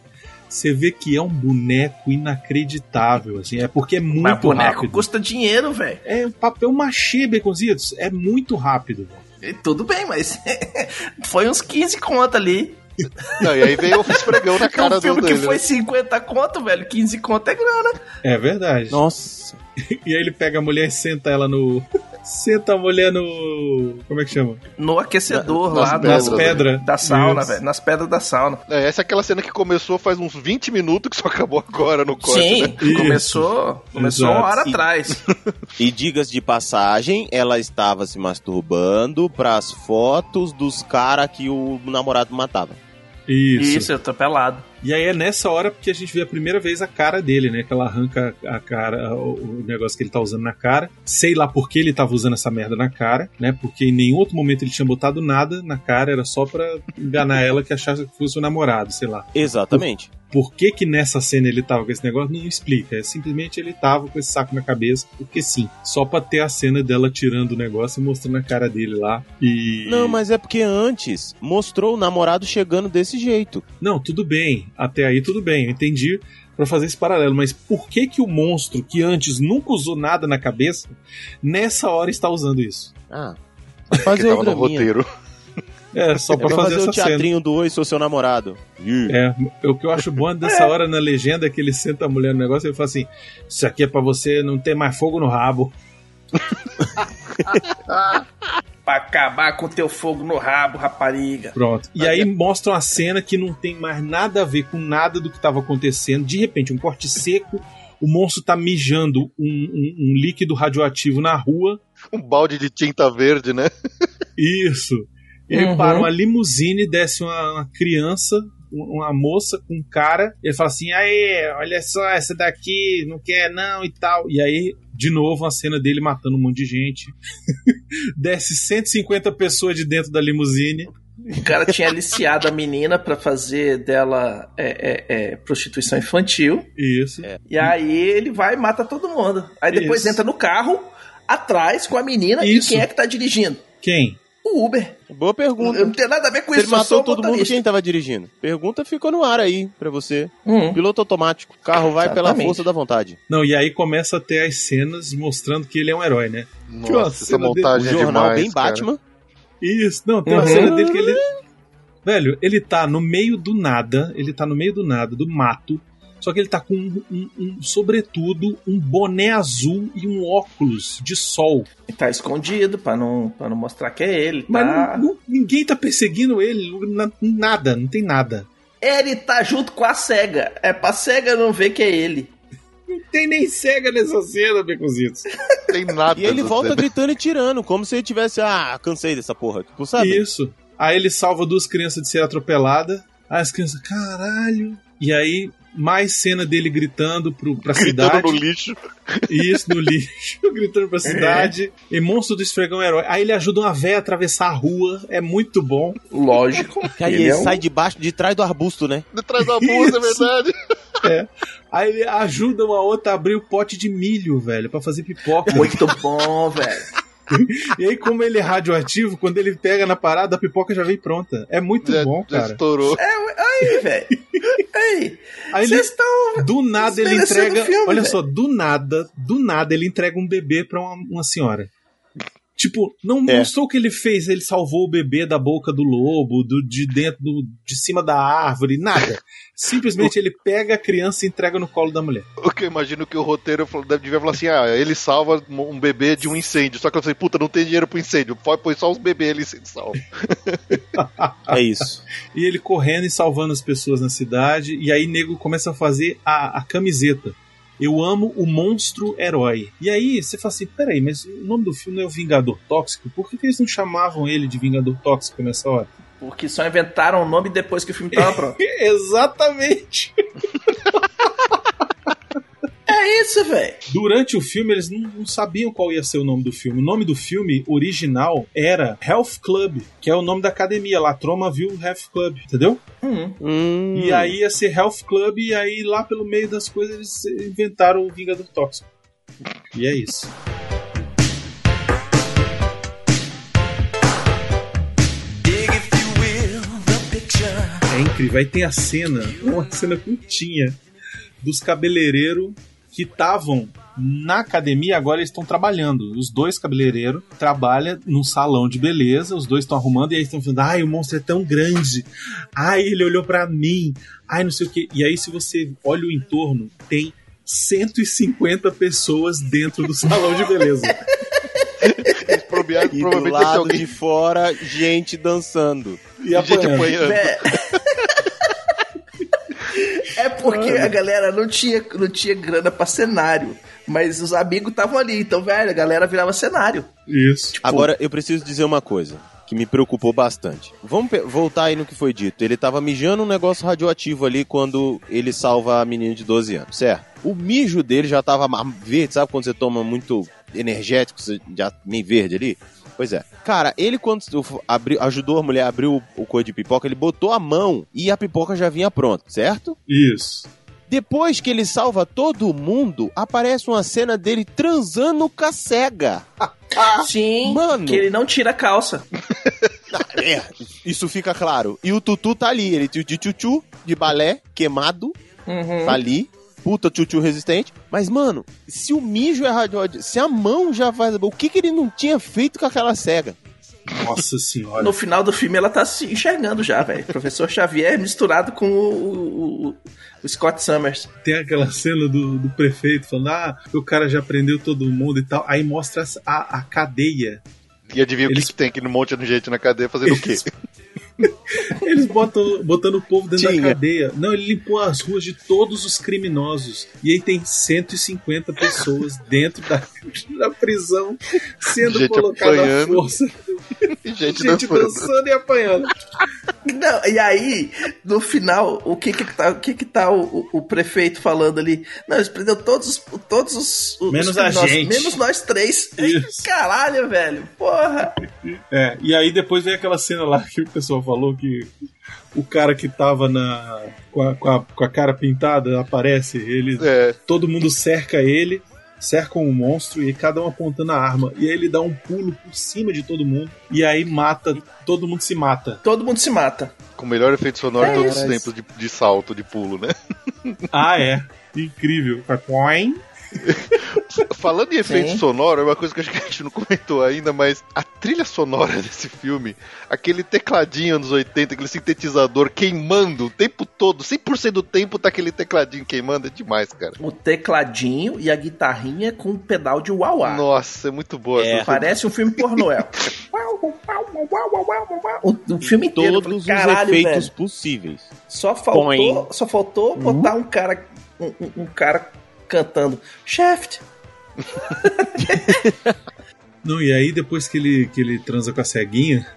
você vê que é um boneco inacreditável, assim. É porque é Mas muito boneco rápido. custa dinheiro, velho. É um papel machê, Baconzitos. É muito rápido, velho. E Tudo bem, mas foi uns 15 conto ali. Não, e aí veio o esfregão na cara um filme do que dele. foi né? 50 conto, velho. 15 conto é grana. É verdade. Nossa. E aí ele pega a mulher e senta ela no. Senta a mulher no. Como é que chama? No aquecedor Nas lá do- Nas pedras. da sauna, Isso. velho. Nas pedras da sauna. É, essa é aquela cena que começou faz uns 20 minutos que só acabou agora no corte, Sim, né? Isso. começou, começou uma hora E- atrás. E digas de passagem, ela estava se masturbando pras fotos dos caras que o namorado matava. Isso. Isso, eu tô pelado. E aí é nessa hora que a gente vê a primeira vez a cara dele, né? Que ela arranca a cara, o, o negócio que ele tá usando na cara. Sei lá por que ele tava usando essa merda na cara, né? Porque em nenhum outro momento ele tinha botado nada na cara, era só pra enganar ela que achasse que fosse o namorado, sei lá. Exatamente. Por que que nessa cena ele tava com esse negócio, não explica. É simplesmente ele tava com esse saco na cabeça, porque sim. Só pra ter a cena dela tirando o negócio e mostrando a cara dele lá. E. Não, mas é porque antes mostrou o namorado chegando desse jeito. Não, tudo bem. Até aí tudo bem. Eu entendi pra fazer esse paralelo. Mas por que que o monstro que antes nunca usou nada na cabeça, nessa hora está usando isso? Ah, Que fazer o tava no draminha. roteiro. É, só É pra pra fazer, fazer o essa cena. teatrinho do Oi, sou seu namorado. É, o que eu acho bom dessa hora na legenda é que ele senta a mulher no negócio e ele fala assim: Isso aqui é pra você não ter mais fogo no rabo. Pra acabar com teu fogo no rabo, rapariga. Pronto. E aí mostram a cena que não tem mais nada a ver com nada do que estava acontecendo. De repente, um corte seco, o monstro tá mijando um, um- um líquido radioativo na rua. Um balde de tinta verde, né? Isso. E aí Uhum. para uma limusine, desce uma, uma criança, um- uma moça com um cara, e ele fala assim: Aê, olha só, essa daqui não quer não e tal. E aí, de novo, a cena dele matando um monte de gente. desce 150 pessoas de dentro da limusine. O cara tinha aliciado a menina pra fazer dela é, é, é, prostituição infantil. Isso. E aí ele vai e mata todo mundo. Aí depois Isso. entra no carro, atrás, com a menina. Isso. E quem é que tá dirigindo? Quem? O Uber. Boa pergunta. Não tem nada a ver com Se isso. ele eu matou o todo mundo, motorista. quem tava dirigindo? Pergunta ficou no ar aí pra você. Hum. Piloto automático. O carro vai pela Exatamente. força da vontade. Não, e aí começa a ter as cenas mostrando que ele é um herói, né? Nossa, Nossa, essa cena dele- montagem é jornal demais, bem cara. Batman. Isso, não, tem uma Uhum. cena dele que ele. Velho, ele tá no meio do nada, ele tá no meio do nada, do mato, só que ele tá com um, um- um sobretudo, um boné azul e um óculos de sol. E tá escondido pra não, pra não mostrar que é ele. Mas Tá... não- não- ninguém tá perseguindo ele, na- nada, não tem nada. Ele tá junto com a cega. É pra cega não ver que é ele. Não tem nem cega nessa cena, Beconzitos. Tem nada. E ele volta cena. gritando e tirando, como se ele tivesse, ah, cansei dessa porra. Tipo, sabe? Isso. Aí ele salva duas crianças de ser atropelada. Aí as crianças, caralho. E aí, mais cena dele gritando pro, pra Gritando cidade. no lixo. Isso, no lixo, gritando pra cidade. E monstro do esfregão é herói. Aí ele ajuda uma véia a atravessar a rua. É muito bom. Lógico. Que aí ele ele é um- sai debaixo, de trás do arbusto, né? De trás da bolsa, é verdade. É. Aí ele ajuda uma outra a abrir o pote de milho, velho, pra fazer pipoca. Muito bom, velho. E aí, como ele é radioativo, quando ele pega na parada, a pipoca já vem pronta. É muito Já, bom, já cara. estourou. É, aí, velho. Aí. Aí ele, Vocês estão. do nada ele entrega. filme, olha velho. só, do nada, do nada ele entrega um bebê pra uma, uma senhora. Tipo, não É. mostrou o que ele fez. Ele salvou o bebê da boca do lobo, do, de dentro, do, de cima da árvore, nada. Simplesmente ele pega a criança e entrega no colo da mulher. O que eu imagino que o roteiro devia falar assim: ah, ele salva um bebê de um incêndio. Só que eu falei, puta, não tem dinheiro pro incêndio. Põe só os bebês ali e salva. É isso. E ele correndo e salvando as pessoas na cidade. E aí nego começa a fazer a, a camiseta. Eu amo o monstro herói. E aí você fala assim: peraí, mas o nome do filme é o Vingador Tóxico? Por que, que eles não chamavam ele de Vingador Tóxico nessa hora? Porque só inventaram o nome depois que o filme tava pronto. Exatamente! é isso, velho. Durante o filme, eles não, não sabiam qual ia ser o nome do filme. O nome do filme original era Health Club, que é o nome da academia lá, Tromaville Health Club, entendeu? Hum. Hum. E aí ia ser Health Club, e aí lá pelo meio das coisas eles inventaram o Vingador Tóxico. E é isso. É incrível. Aí tem a cena, uma cena curtinha, dos cabeleireiros que estavam na academia, agora eles estão trabalhando. Os dois cabeleireiros trabalham num salão de beleza, os dois estão arrumando e aí estão falando: ai, o monstro é tão grande, ai, ele olhou pra mim, ai, não sei o que. E aí, se você olha o entorno, tem 150 pessoas dentro do salão de beleza. Provavelmente E do lado alguém de fora, gente dançando. E gente apanhando. apanhando. É porque a galera não tinha, não tinha grana pra cenário. Mas os amigos estavam ali. Então, velho, a galera virava cenário. Isso. Agora, eu preciso dizer uma coisa que me preocupou bastante. Vamos voltar aí no que foi dito. Ele tava mijando um negócio radioativo ali quando ele salva a menina de 12 anos, certo? O mijo dele já tava verde, sabe quando você toma muito energético, você já meio verde ali? Pois é. Cara, ele quando abriu, ajudou a mulher a abrir o, o de pipoca, ele botou a mão e a pipoca já vinha pronta, certo? Isso. Depois que ele salva todo mundo, aparece uma cena dele transando com a cega. Sim. Mano. Que ele não tira a calça. É, isso fica claro. E o Tutu tá ali, ele de tchutchu, de balé, queimado, Uhum. tá ali. Puta tchutchu resistente. Mas, mano, se o mijo é radioativo, se a mão já faz. O que, que ele não tinha feito com aquela cega? Nossa senhora. No final do filme ela tá se enxergando já, velho. Professor Xavier misturado com o, o- o- o Scott Summers. Tem aquela cena do, do prefeito falando: ah, o cara já prendeu todo mundo e tal. Aí mostra a, a cadeia. E adivinha o Eles- que, que tem aqui no monte de gente na cadeia fazendo o quê? Eles botam botando o povo dentro Tinha. da cadeia. Não, ele limpou as ruas de todos os criminosos. E aí tem 150 pessoas dentro da, da prisão sendo Gente colocada à apanhando. força. E gente, Gente dançando. dançando e apanhando. Não, e aí, no final, o que que tá, o, que que tá o, o- prefeito falando ali? Não, eles prendeu todos os. Todos os, os Menos a criminosos, gente. Menos nós três. Isso. Caralho, velho. Porra. É, e aí depois vem aquela cena lá que o pessoal falou que o cara que tava na, com, a, com, a, com a cara pintada aparece, ele, É, todo mundo cerca ele, cercam o monstro e cada um apontando a arma. E aí ele dá um pulo por cima de todo mundo e aí mata, todo mundo se mata. Todo mundo se mata. com o melhor efeito sonoro É de todos os tempos de, de salto, de pulo, né? Ah, é. Incrível. Coin. Falando em efeito Sim. sonoro, é uma coisa que acho que a gente não comentou ainda, mas a trilha sonora desse filme, aquele tecladinho anos 80, aquele sintetizador queimando o tempo todo, 100% do tempo tá aquele tecladinho queimando, é demais, cara. O tecladinho e a guitarrinha com um pedal de uauá. Nossa, é muito boa. É. Parece um filme pornô. é. o, o filme inteiro. eu falei, Todos os Caralho, efeitos velho. possíveis. Só faltou, Põe. só faltou botar um cara, um, um- um cara cantando Shaft. Não, e aí depois que ele, que ele transa com a ceguinha,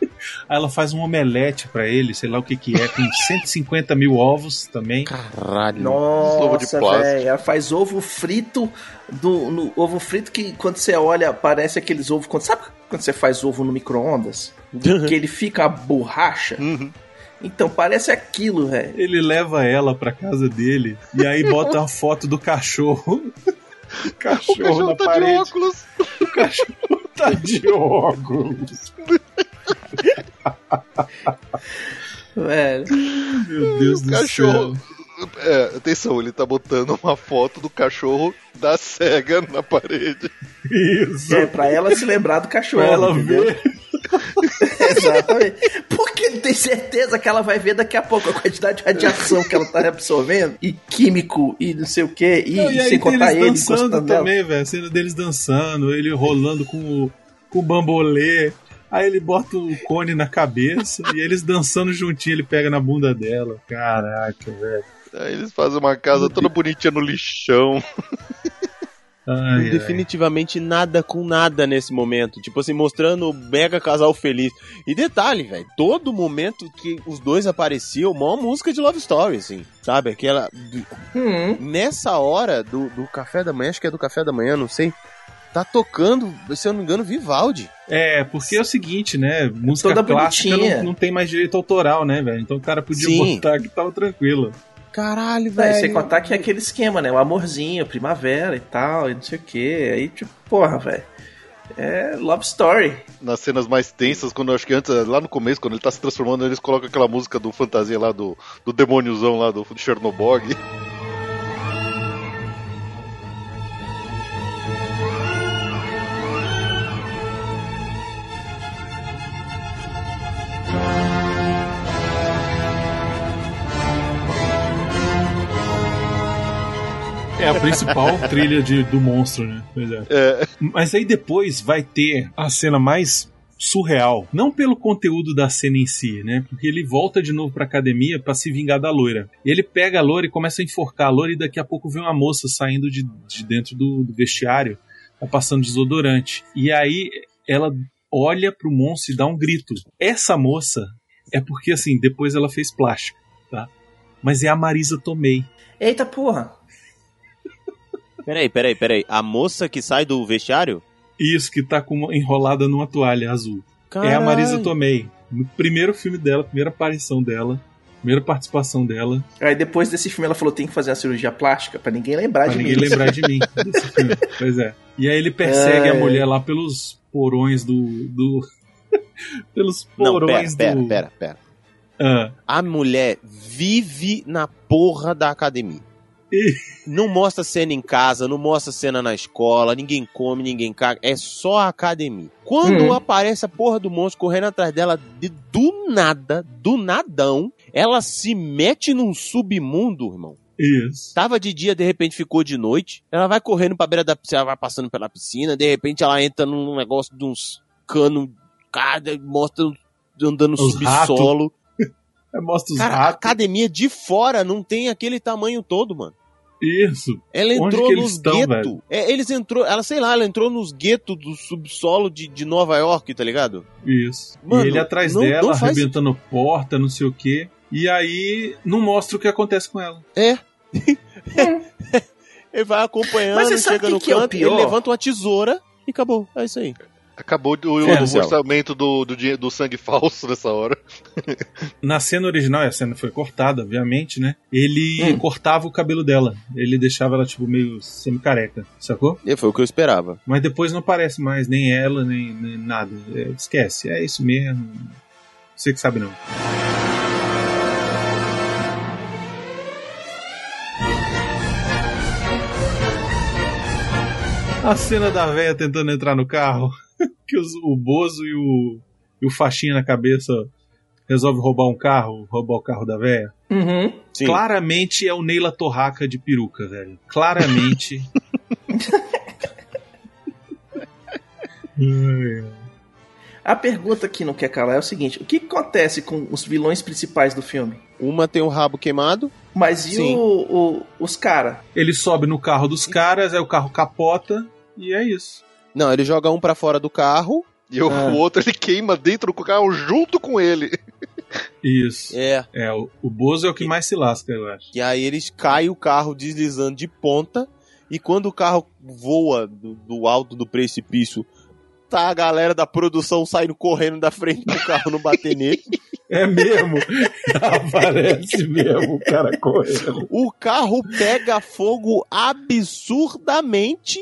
aí ela faz um omelete pra ele, sei lá o que que é, com 150 mil ovos também. Caralho. ovo de Nossa, plástico. velho. Ela faz ovo frito do no, ovo frito que quando você olha parece aqueles ovos quando sabe quando você faz ovo no micro-ondas que ele fica a borracha. Uhum. Então, parece aquilo, velho. Ele leva ela pra casa dele e aí bota uma foto do cachorro. O O cachorro, cachorro na tá de parede. óculos. O cachorro tá de óculos. Velho. Meu Deus O do cachorro. céu. É, atenção, ele tá botando uma foto do cachorro da cega na parede. Isso. É, pra ela se lembrar do cachorro. Pra ela entendeu? ver. Exatamente. Porque tem certeza que ela vai ver daqui a pouco a quantidade de radiação que ela tá absorvendo, e químico, e não sei o que, e, Não, e aí sem contar eles ele dançando também, velho. A cena deles dançando, ele rolando com o, com o bambolê. Aí ele bota o cone na cabeça e eles dançando juntinho, ele pega na bunda dela. Caraca, velho. Aí eles fazem uma casa toda bonitinha no lixão. Ai, ai. Definitivamente nada com nada nesse momento. Tipo assim, mostrando o mega casal feliz. E detalhe, velho, todo momento que os dois apareciam, uma música de Love Story, assim. Sabe? Aquela. Hum, Nessa hora do, do café da manhã, acho que é do café da manhã, não sei. Tá tocando, se eu não me engano, Vivaldi. É, porque é o seguinte, né? Música Toda clássica bonitinha. não, não tem mais direito autoral, né, velho? Então o cara podia Sim. botar que tava tranquilo. Caralho, Não, e velho. sem contar que é aquele esquema, né? O amorzinho, primavera e tal, e não sei o que. Aí, tipo, porra, velho. É love story. Nas cenas mais tensas, quando eu acho que antes, lá no começo, quando ele tá se transformando, eles colocam aquela música do fantasia lá do, do demôniozão lá do, do Chernobyl. A principal trilha de, do monstro, né? Pois é. É, Mas aí depois vai ter a cena mais surreal. Não pelo conteúdo da cena em si, né? Porque ele volta de novo pra academia pra se vingar da loira. Ele pega a loira e começa a enforcar a loira e daqui a pouco vem uma moça saindo de, de dentro do, do vestiário, tá passando desodorante. E aí ela olha pro monstro e dá um grito. Essa moça é porque, assim, depois ela fez plástico, tá? Mas é a Marisa Tomei. Eita porra. Peraí, peraí, peraí. A moça que sai do vestiário? Isso, que tá com uma- enrolada numa toalha azul. É a. Marisa Tomei. No primeiro filme dela, primeira aparição dela, primeira participação dela, Aí depois desse filme ela falou: tem que fazer a cirurgia plástica pra ninguém lembrar pra de ninguém mim. lembrar de mim desse filme. Pois é. E aí ele persegue É. a mulher lá pelos porões do. do pelos Não, pera, porões pera, do. pera, pera. Ah, A mulher vive na porra da academia. Não mostra cena em casa, não mostra cena na escola, ninguém come, ninguém caga. É só a academia. Quando Hum. aparece a porra do monstro correndo atrás dela, de, do nada, do nadão, ela se mete num submundo, irmão. isso. Tava de dia, de repente ficou de noite. Ela vai correndo pra beira da piscina, ela vai passando pela piscina, de repente ela entra num negócio de uns canos, cara, mostra andando no subsolo. Aí Mostra os Cara, a ratos. academia de fora não tem aquele tamanho todo, mano. Isso. Ela Onde entrou nos guetos. É, eles entrou, ela sei lá, ela entrou nos guetos do subsolo de, de Nova York, tá ligado? Isso. Mano, e ele atrás não- dela, não faz- arrebentando porta, não sei o quê. E aí não mostra o que acontece com ela. É. ele vai acompanhando, Mas você sabe chega que no que é o canto, ele pior? levanta uma tesoura e acabou. É isso aí. Acabou o, É, o orçamento do, do, do sangue falso nessa hora. Na cena original, e a cena foi cortada, obviamente, né? Ele Hum. cortava o cabelo dela. Ele deixava ela, tipo, meio semi-careca, sacou? E foi o que eu esperava. Mas depois não aparece mais nem ela, nem, nem nada. É, esquece, é isso mesmo. Você que sabe não. A cena da véia tentando entrar no carro, que os- o Bozo e o, e o Faixinha na cabeça resolve roubar um carro, roubar o carro da véia. Uhum. Sim. Claramente é o Neila Torraca de peruca, velho. Claramente. A pergunta que não quer calar é o seguinte: o que acontece com os vilões principais do filme? Uma tem o rabo queimado. Mas e o, o- os caras? Ele sobe no carro dos caras, aí o carro capota e é isso. Não, ele joga um pra fora do carro. E o, Ah. o outro ele queima dentro do carro junto com ele. Isso. É. É, o, o Bozo é o que mais se lasca, eu acho. E aí eles caem o carro deslizando de ponta. E quando o carro voa do, do alto do precipício tá a galera da produção saindo correndo da frente do carro não bater nele. É mesmo. Aparece mesmo o cara correndo. O carro pega fogo absurdamente.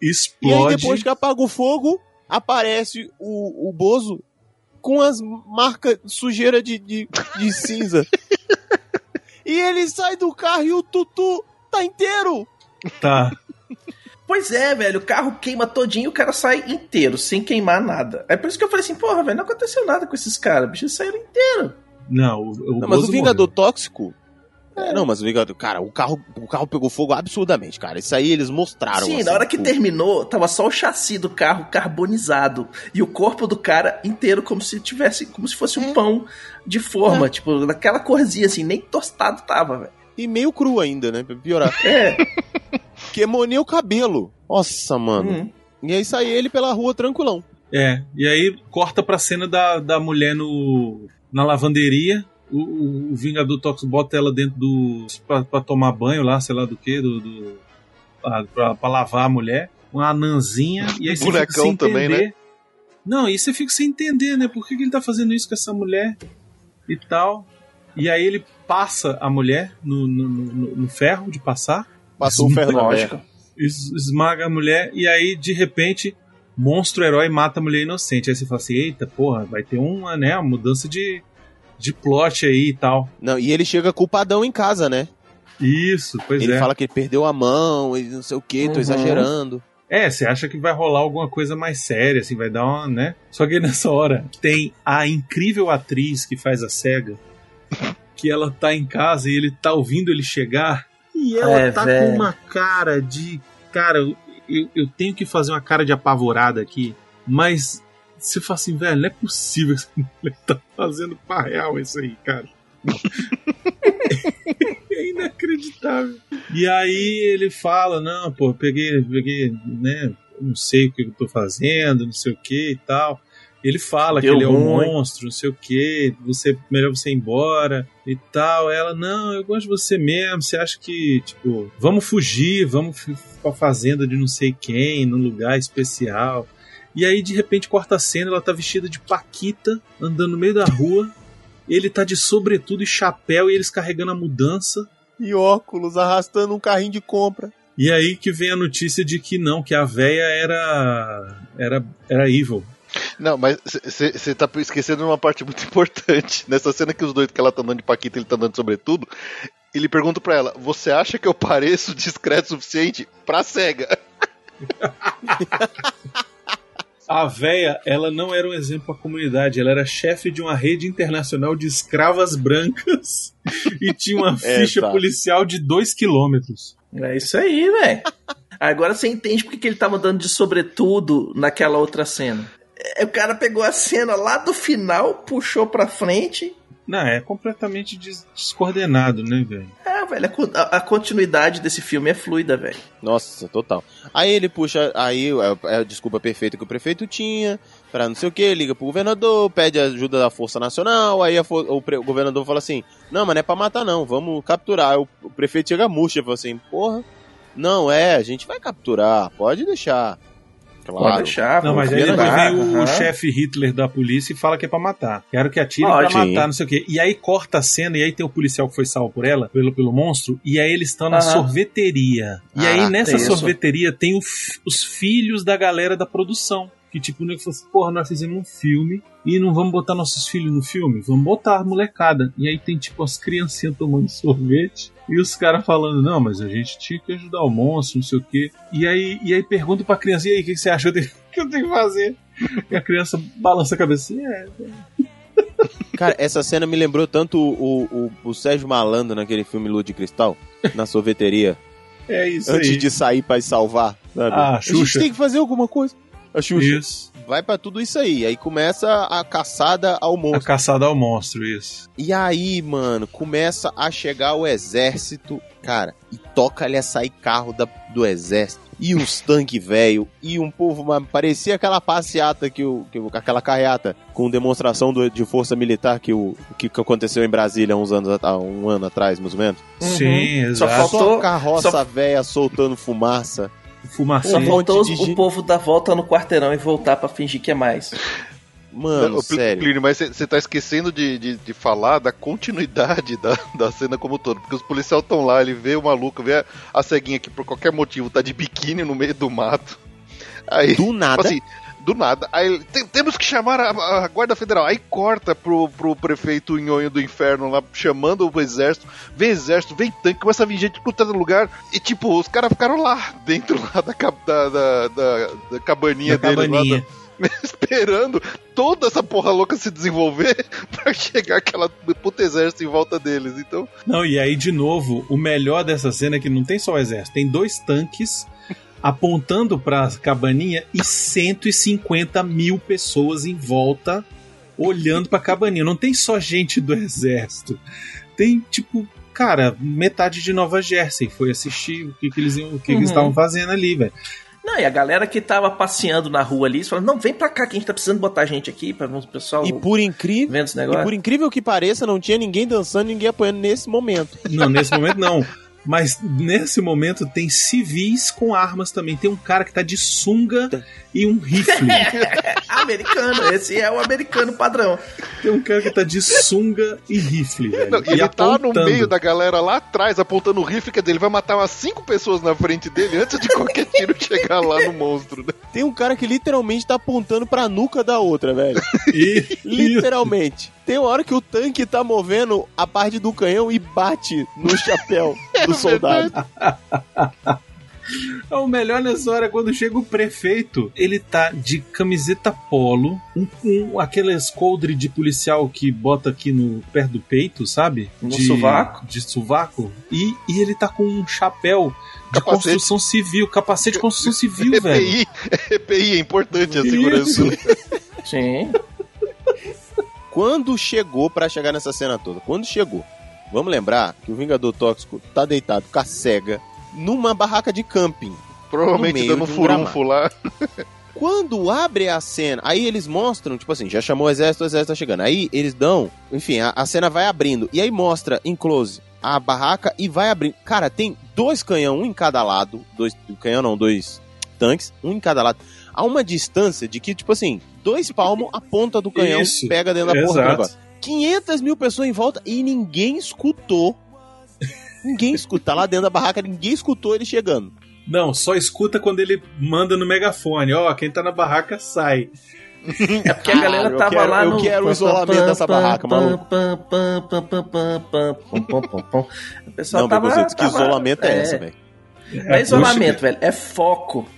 E aí, Explode. depois que apaga o fogo, aparece o, o Bozo com as marcas de sujeira de, de, de cinza. e ele sai do carro e o Tutu tá inteiro. Tá. Pois é, velho, o carro queima todinho e o cara sai inteiro, sem queimar nada. É por isso que eu falei assim, porra, velho, não aconteceu nada com esses caras, bicho, eles saíram inteiro. Não, o, o Não, mas o Vingador Tóxico. É, não, mas o Vingador. Cara, o carro, o carro pegou fogo absurdamente, cara. Isso aí eles mostraram. Sim, assim, na hora que tipo, terminou, tava só o chassi do carro carbonizado e o corpo do cara inteiro como se tivesse, como se fosse um pão de forma, tipo, naquela corzinha assim, nem tostado tava, velho. E meio cru ainda, né? Pra piorar. É. Queimou nem o cabelo. Nossa, mano. Hum. E aí sai ele pela rua tranquilão. É, e aí corta pra cena da, da mulher no, na lavanderia. O, o, o Vingador Tóxico bota ela dentro do. Pra, pra tomar banho lá, sei lá do que, do. do pra, pra- pra lavar a mulher. Uma anãzinha. E aí você fica Bonecão sem também, entender. né? Não, e você fica sem entender, né? Por que, que ele tá fazendo isso com essa mulher e tal. E aí ele passa a mulher no, no, no- no ferro de passar. Passou o ferro Lógico. esmaga a mulher e aí de repente monstro herói mata a mulher inocente. Aí você fala assim, eita, porra, vai ter uma, né, uma mudança de, de plot aí e tal. Não, e ele chega culpadão em casa, né? Isso, pois ele é. fala que ele perdeu a mão e não sei o que, tô Uhum. exagerando. É, você acha que vai rolar alguma coisa mais séria, assim, vai dar uma, né? Só que nessa hora tem a incrível atriz que faz a SEGA, que ela tá em casa e ele tá ouvindo ele chegar, e ela É, tá velho. com uma cara de. Cara, eu, eu tenho que fazer uma cara de apavorada aqui, mas você fala assim, velho, não é possível que essa mulher tá fazendo pra real isso aí, cara. é inacreditável. E aí ele fala, não, pô, peguei, peguei, né, não sei o que eu tô fazendo, não sei o que e tal. Ele fala Deu que ele é um ruim. monstro, não sei o que, você, melhor você ir embora e tal. Ela, não, eu gosto de você mesmo, você acha que, tipo, vamos fugir, vamos pra fazenda de não sei quem, num lugar especial. E aí, de repente, corta a cena, ela tá vestida de Paquita, andando no meio da rua. Ele tá de sobretudo e chapéu e eles carregando a mudança. E óculos, arrastando um carrinho de compra. E aí que vem a notícia de que não, que a véia era. era. era evil. Não, mas você tá esquecendo uma parte muito importante. Nessa cena que os dois, que ela tá andando de Paquita ele tá andando sobretudo, ele pergunta pra ela: Você acha que eu pareço discreto o suficiente pra cega? A véia, ela não era um exemplo pra comunidade, ela era chefe de uma rede internacional de escravas brancas e tinha uma É, ficha tá. policial de 2 quilômetros. É isso aí, velho. Agora você entende porque que ele tava andando de sobretudo naquela outra cena. É, O cara pegou a cena lá do final, puxou pra frente. Não, é completamente des- descoordenado, né, velho? É, velho, a co- a, continuidade desse filme é fluida, velho. Nossa, total. Aí ele puxa, aí é a desculpa perfeita que o prefeito tinha, pra não sei o que, liga pro governador, pede ajuda da Força Nacional, aí a fo- o, o governador fala assim, não, mas não é pra matar não, vamos capturar. Aí O, o prefeito chega murcha e fala assim, porra, não, é, a gente vai capturar, pode deixar. Claro. Pode deixar. Não, mas aí depois vem o chefe Hitler da polícia e fala que é pra matar. Quero que atire Lógico. pra matar, não sei o quê. E aí corta a cena e aí tem o policial que foi salvo por ela, pelo, pelo monstro, e aí eles estão na Aham. sorveteria. E aí Caraca, nessa isso. sorveteria tem o os filhos da galera da produção. Que tipo, o nego falou assim, porra, nós fizemos um filme e não vamos botar nossos filhos no filme? Vamos botar a molecada. E aí tem tipo as criancinhas tomando sorvete e os caras falando, não, mas a gente tinha que ajudar o monstro, não sei o quê. E aí, e aí pergunta pra criança, e aí, o que, que você achou que eu tenho que fazer? E a criança balança a cabeça assim, é, Cara, essa cena me lembrou tanto o, o, o Sérgio Malandro naquele filme Lua de Cristal, na sorveteria, é isso antes aí. de sair pra salvar, sabe? Ah, a gente Xuxa. tem que fazer alguma coisa. A Xuxa. Isso. Vai pra tudo isso aí. Aí começa a caçada ao A monstro. caçada ao monstro, isso. E aí, mano, começa a chegar o exército, cara, e toca-lhe a sair carro da- do exército. E uns tanques velho, e um povo, mas parecia aquela passeata que o. Que, aquela carreata com demonstração do- de força militar que, o, que, que aconteceu em Brasília há uns anos, há um ano atrás, mais ou menos. Sim, Só exato. faltou- Só carroça só- velha soltando fumaça. Fumacê. Só faltou de o povo dar volta no quarteirão e voltar pra fingir que é mais. Mano, sério. Plínio, mas você tá esquecendo de, de, de falar da continuidade da, da cena como um todo. Porque os policiais estão lá, ele vê o maluco, vê a, a ceguinha que por qualquer motivo tá de biquíni no meio do mato. Aí, Do nada. Assim, do nada. Aí ele, "Tem- temos que chamar a, a Guarda Federal. Aí corta pro, pro prefeito Nhonho do Inferno lá, chamando o exército. Vem exército, vem tanque, começa a vir gente por todo lugar. E tipo, os caras ficaram lá, dentro lá da, da, da, da- da cabaninha Da dele. lá, cabaninha. da- esperando toda essa porra louca se desenvolver pra chegar aquela puta exército em volta deles. Então, Não, e aí, de novo, o melhor dessa cena é que não tem só o exército, tem dois tanques apontando pra cabaninha e 150 mil pessoas em volta olhando pra cabaninha. Não tem só gente do exército. Tem, tipo, cara, metade de Nova Jersey foi assistir o que, que eles o que, que eles Uhum. estavam fazendo ali, velho. Não, e a galera que tava passeando na rua ali, falando, não, vem pra cá que a gente tá precisando botar gente aqui pra ver o pessoal E por incrível, vendo esse e negócio. por incrível que pareça, não tinha ninguém dançando, ninguém apoiando nesse momento. Não, nesse momento não. Mas nesse momento tem civis com armas também. Tem um cara que tá de sunga e um rifle. americano, esse é o americano padrão. Tem um cara que tá de sunga e rifle, velho. não, e ele tá no apontando. meio da galera lá atrás, apontando o rifle, quer dizer, ele vai matar umas cinco pessoas na frente dele antes de qualquer tiro chegar lá no monstro. Né? Tem um cara que literalmente tá apontando pra nuca da outra, velho. E, Literalmente. Tem uma hora que o tanque tá movendo a parte do canhão e bate no chapéu do soldado. o melhor nessa hora é quando chega o prefeito. Ele tá de camiseta polo, um, um, aqueles coldre de policial que bota aqui no perto do peito, sabe? No de, sovaco. De sovaco. E, e ele tá com um chapéu de Capacete. construção civil, capacete de construção civil, velho. EPI, EPI, é importante a segurança. Sim. Quando chegou pra chegar nessa cena toda? Quando chegou? Vamos lembrar que o Vingador Tóxico tá deitado com a cega numa barraca de camping. Provavelmente dando um furunfo lá. Quando abre a cena, aí eles mostram, tipo assim, já chamou o exército, o exército tá chegando. Aí eles dão, enfim, a, a cena vai abrindo. E aí mostra em close a barraca e vai abrindo. Cara, tem dois canhão, um em cada lado. Dois canhão não, dois tanques, um em cada lado. A uma distância de que, tipo assim, dois palmos, a ponta do canhão Isso, pega dentro da porra negócio. 500 mil pessoas em volta e ninguém escutou. Ninguém escuta. Tá lá dentro da barraca, ninguém escutou ele chegando. Não, só escuta quando ele manda no megafone. Ó, quem tá na barraca sai. É porque a galera eu tava quero- lá eu no. quero o isolamento dessa barraca, maluco. O pessoal não, tava. Bebezitos, que tava- isolamento é, essa, velho? Não é isolamento, velho. É foco.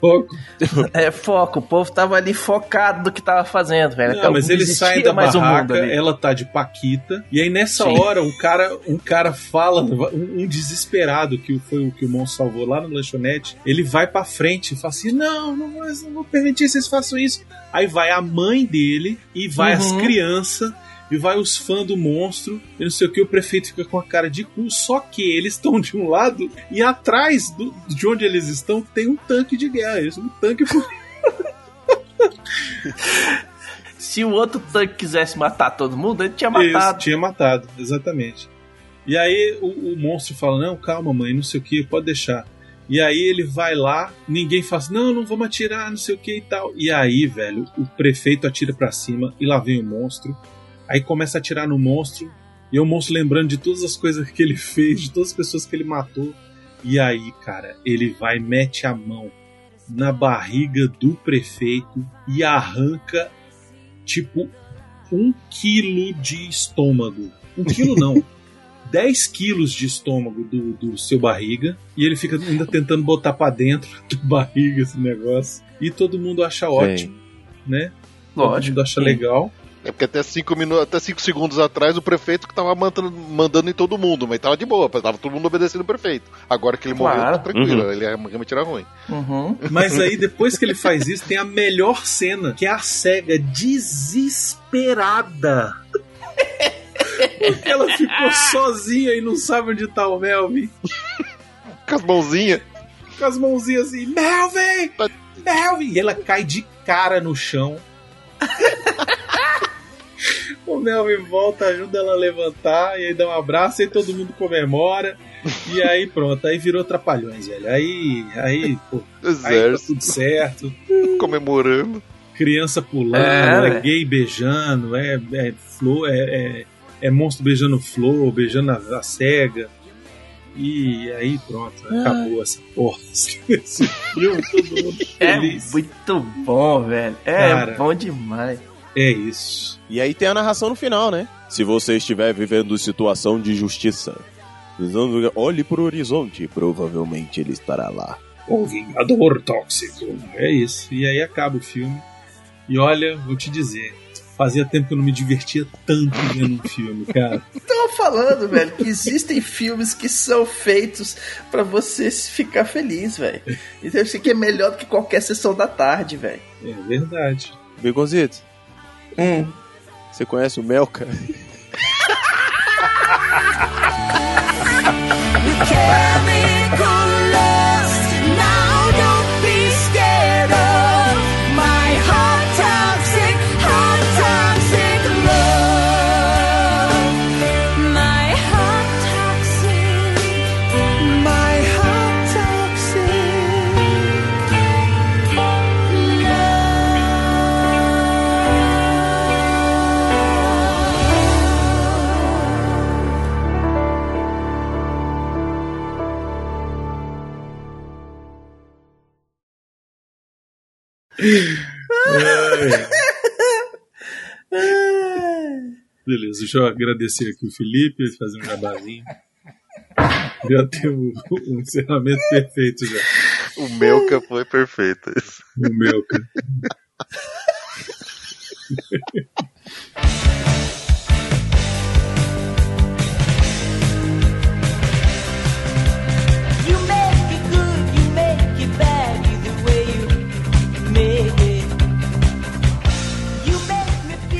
Foco. É foco. O povo tava ali focado no que tava fazendo, velho. Não, mas eles saem da um barraca, ali. ela tá de paquita, e aí nessa Sim. hora um cara, um cara fala, um, um desesperado que foi o que o monstro salvou lá no lanchonete, ele vai pra frente e fala assim: "Não, não, vou- não vou permitir que vocês façam isso". Aí vai a mãe dele e vai as Uhum. crianças e vai os fãs do monstro, e não sei o que, o prefeito fica com a cara de cu, só que eles estão de um lado e atrás do- de onde eles estão tem um tanque de guerra, isso, um tanque Se o outro tanque quisesse matar todo mundo, ele tinha Isso, matado. tinha matado, exatamente. E aí o, o monstro fala: Não, calma, mãe, não sei o que, pode deixar. E aí ele vai lá, ninguém fala assim, não, não vamos atirar, não sei o que e tal. E aí, velho, o prefeito atira pra cima e lá vem o monstro. Aí começa a atirar no monstro. E o monstro lembrando de todas as coisas que ele fez, de todas as pessoas que ele matou. E aí, cara, ele vai, mete a mão na barriga do prefeito e arranca, tipo, um quilo de estômago. Um quilo não. 10 quilos de estômago do, do seu barriga. E ele fica ainda tentando botar pra dentro da barriga esse negócio. E todo mundo acha ótimo, né? Todo Lógico. mundo acha sim. legal. É porque até 5 minutos, até cinco segundos atrás o prefeito que tava mandando, mandando em todo mundo, mas tava de boa, tava todo mundo obedecendo o prefeito. Agora que ele morreu, Claro. tá tranquilo, Uhum. ele realmente era ruim. Uhum. Mas aí, depois que ele faz isso, tem a melhor cena, que é a cega desesperada. Porque ela ficou sozinha e não sabe onde tá o Melvin. Com as mãozinhas. Com as mãozinhas assim, Melvin! Melvin! E ela cai de cara no chão. o Melvin volta, ajuda ela a levantar, e aí dá um abraço, e todo mundo comemora. E aí pronto, aí virou trapalhões, velho. Aí, aí, pô, aí tá tudo certo. Comemorando. Criança pulando, É, é, gay beijando, é, é flor, é, é, é monstro beijando flor, beijando a, a cega. E aí pronto, acabou essa porra. Esse filme, todo mundo É feliz. muito bom, velho. É Cara. bom demais. É isso. E aí tem a narração no final, né? Se você estiver vivendo situação de justiça, olhe pro horizonte, provavelmente ele estará lá. O Vingador Tóxico. É isso. E aí acaba o filme. E olha, vou te dizer, fazia tempo que eu não me divertia tanto vendo um filme, cara. Tô falando, velho, que existem filmes que são feitos pra você ficar feliz, velho. Então isso aqui é melhor do que qualquer sessão da tarde, velho. É verdade. Begonzitos, Hum. você conhece o Melka? Beleza, deixa eu agradecer aqui o Felipe, fazer um jabazinho. Já tem o, o encerramento perfeito já. O Melka foi perfeito. O meu,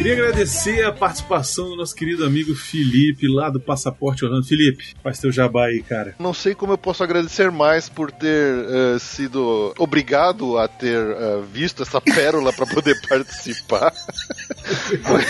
Queria agradecer a participação do nosso querido amigo Felipe, lá do Passaporte Orlando. Felipe, faz teu jabá aí, cara. Não sei como eu posso agradecer mais por ter eh, sido obrigado a ter eh, visto essa pérola para poder participar. foi,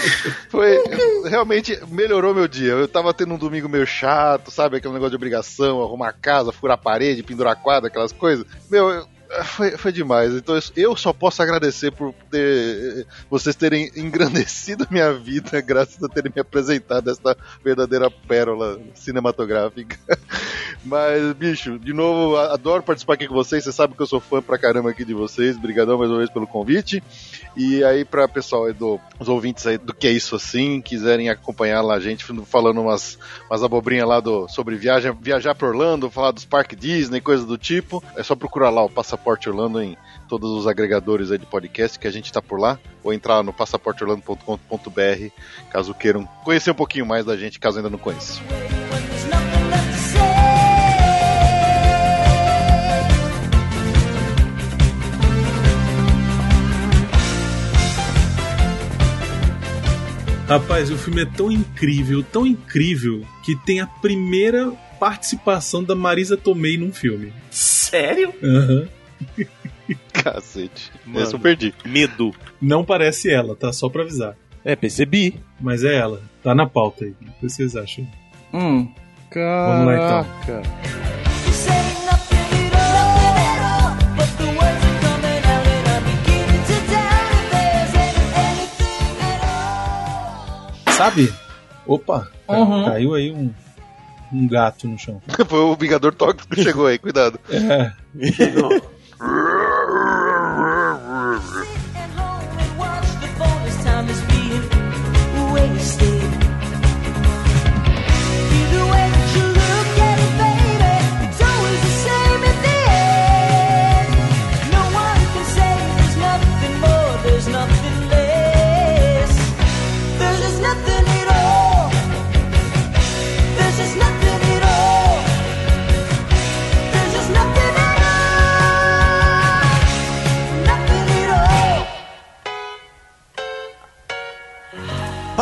foi- realmente melhorou meu dia. Eu tava tendo um domingo meio chato, sabe? Aquele negócio de obrigação, arrumar a casa, furar a parede, pendurar quadra, aquelas coisas. Meu, eu- foi, foi demais. Então eu- só posso agradecer por ter, vocês terem engrandecido minha vida, graças a terem me apresentado essa verdadeira pérola cinematográfica. Mas, bicho, de novo, adoro participar aqui com vocês. Você sabe que eu sou fã pra caramba aqui de vocês. Obrigadão mais uma vez pelo convite. E aí, pra pessoal do, os ouvintes aí do que é isso assim, quiserem acompanhar lá a gente falando umas, umas abobrinhas lá do, sobre viagem, viajar pra Orlando, falar dos parques Disney, coisa do tipo, é só procurar lá o Passaporte Orlando em todos os agregadores aí de podcast que a gente tá por lá, ou entrar no passaporteorlando.com.br caso queiram conhecer um pouquinho mais da gente, caso ainda não say. Rapaz, o filme é tão incrível, tão incrível, que tem a primeira participação da Marisa Tomei num filme. Sério? Aham. Cacete. Mano. Esse eu perdi. Medo. Não parece ela, tá? Só pra avisar. É, percebi. Mas é ela. Tá na pauta aí. O que vocês acham? Hum. Vamos lá então. Caraca. Sabe? Opa, Uhum. caiu aí um, um gato no chão. Foi o Vingador Tóxico que chegou aí, cuidado. É. Rrr!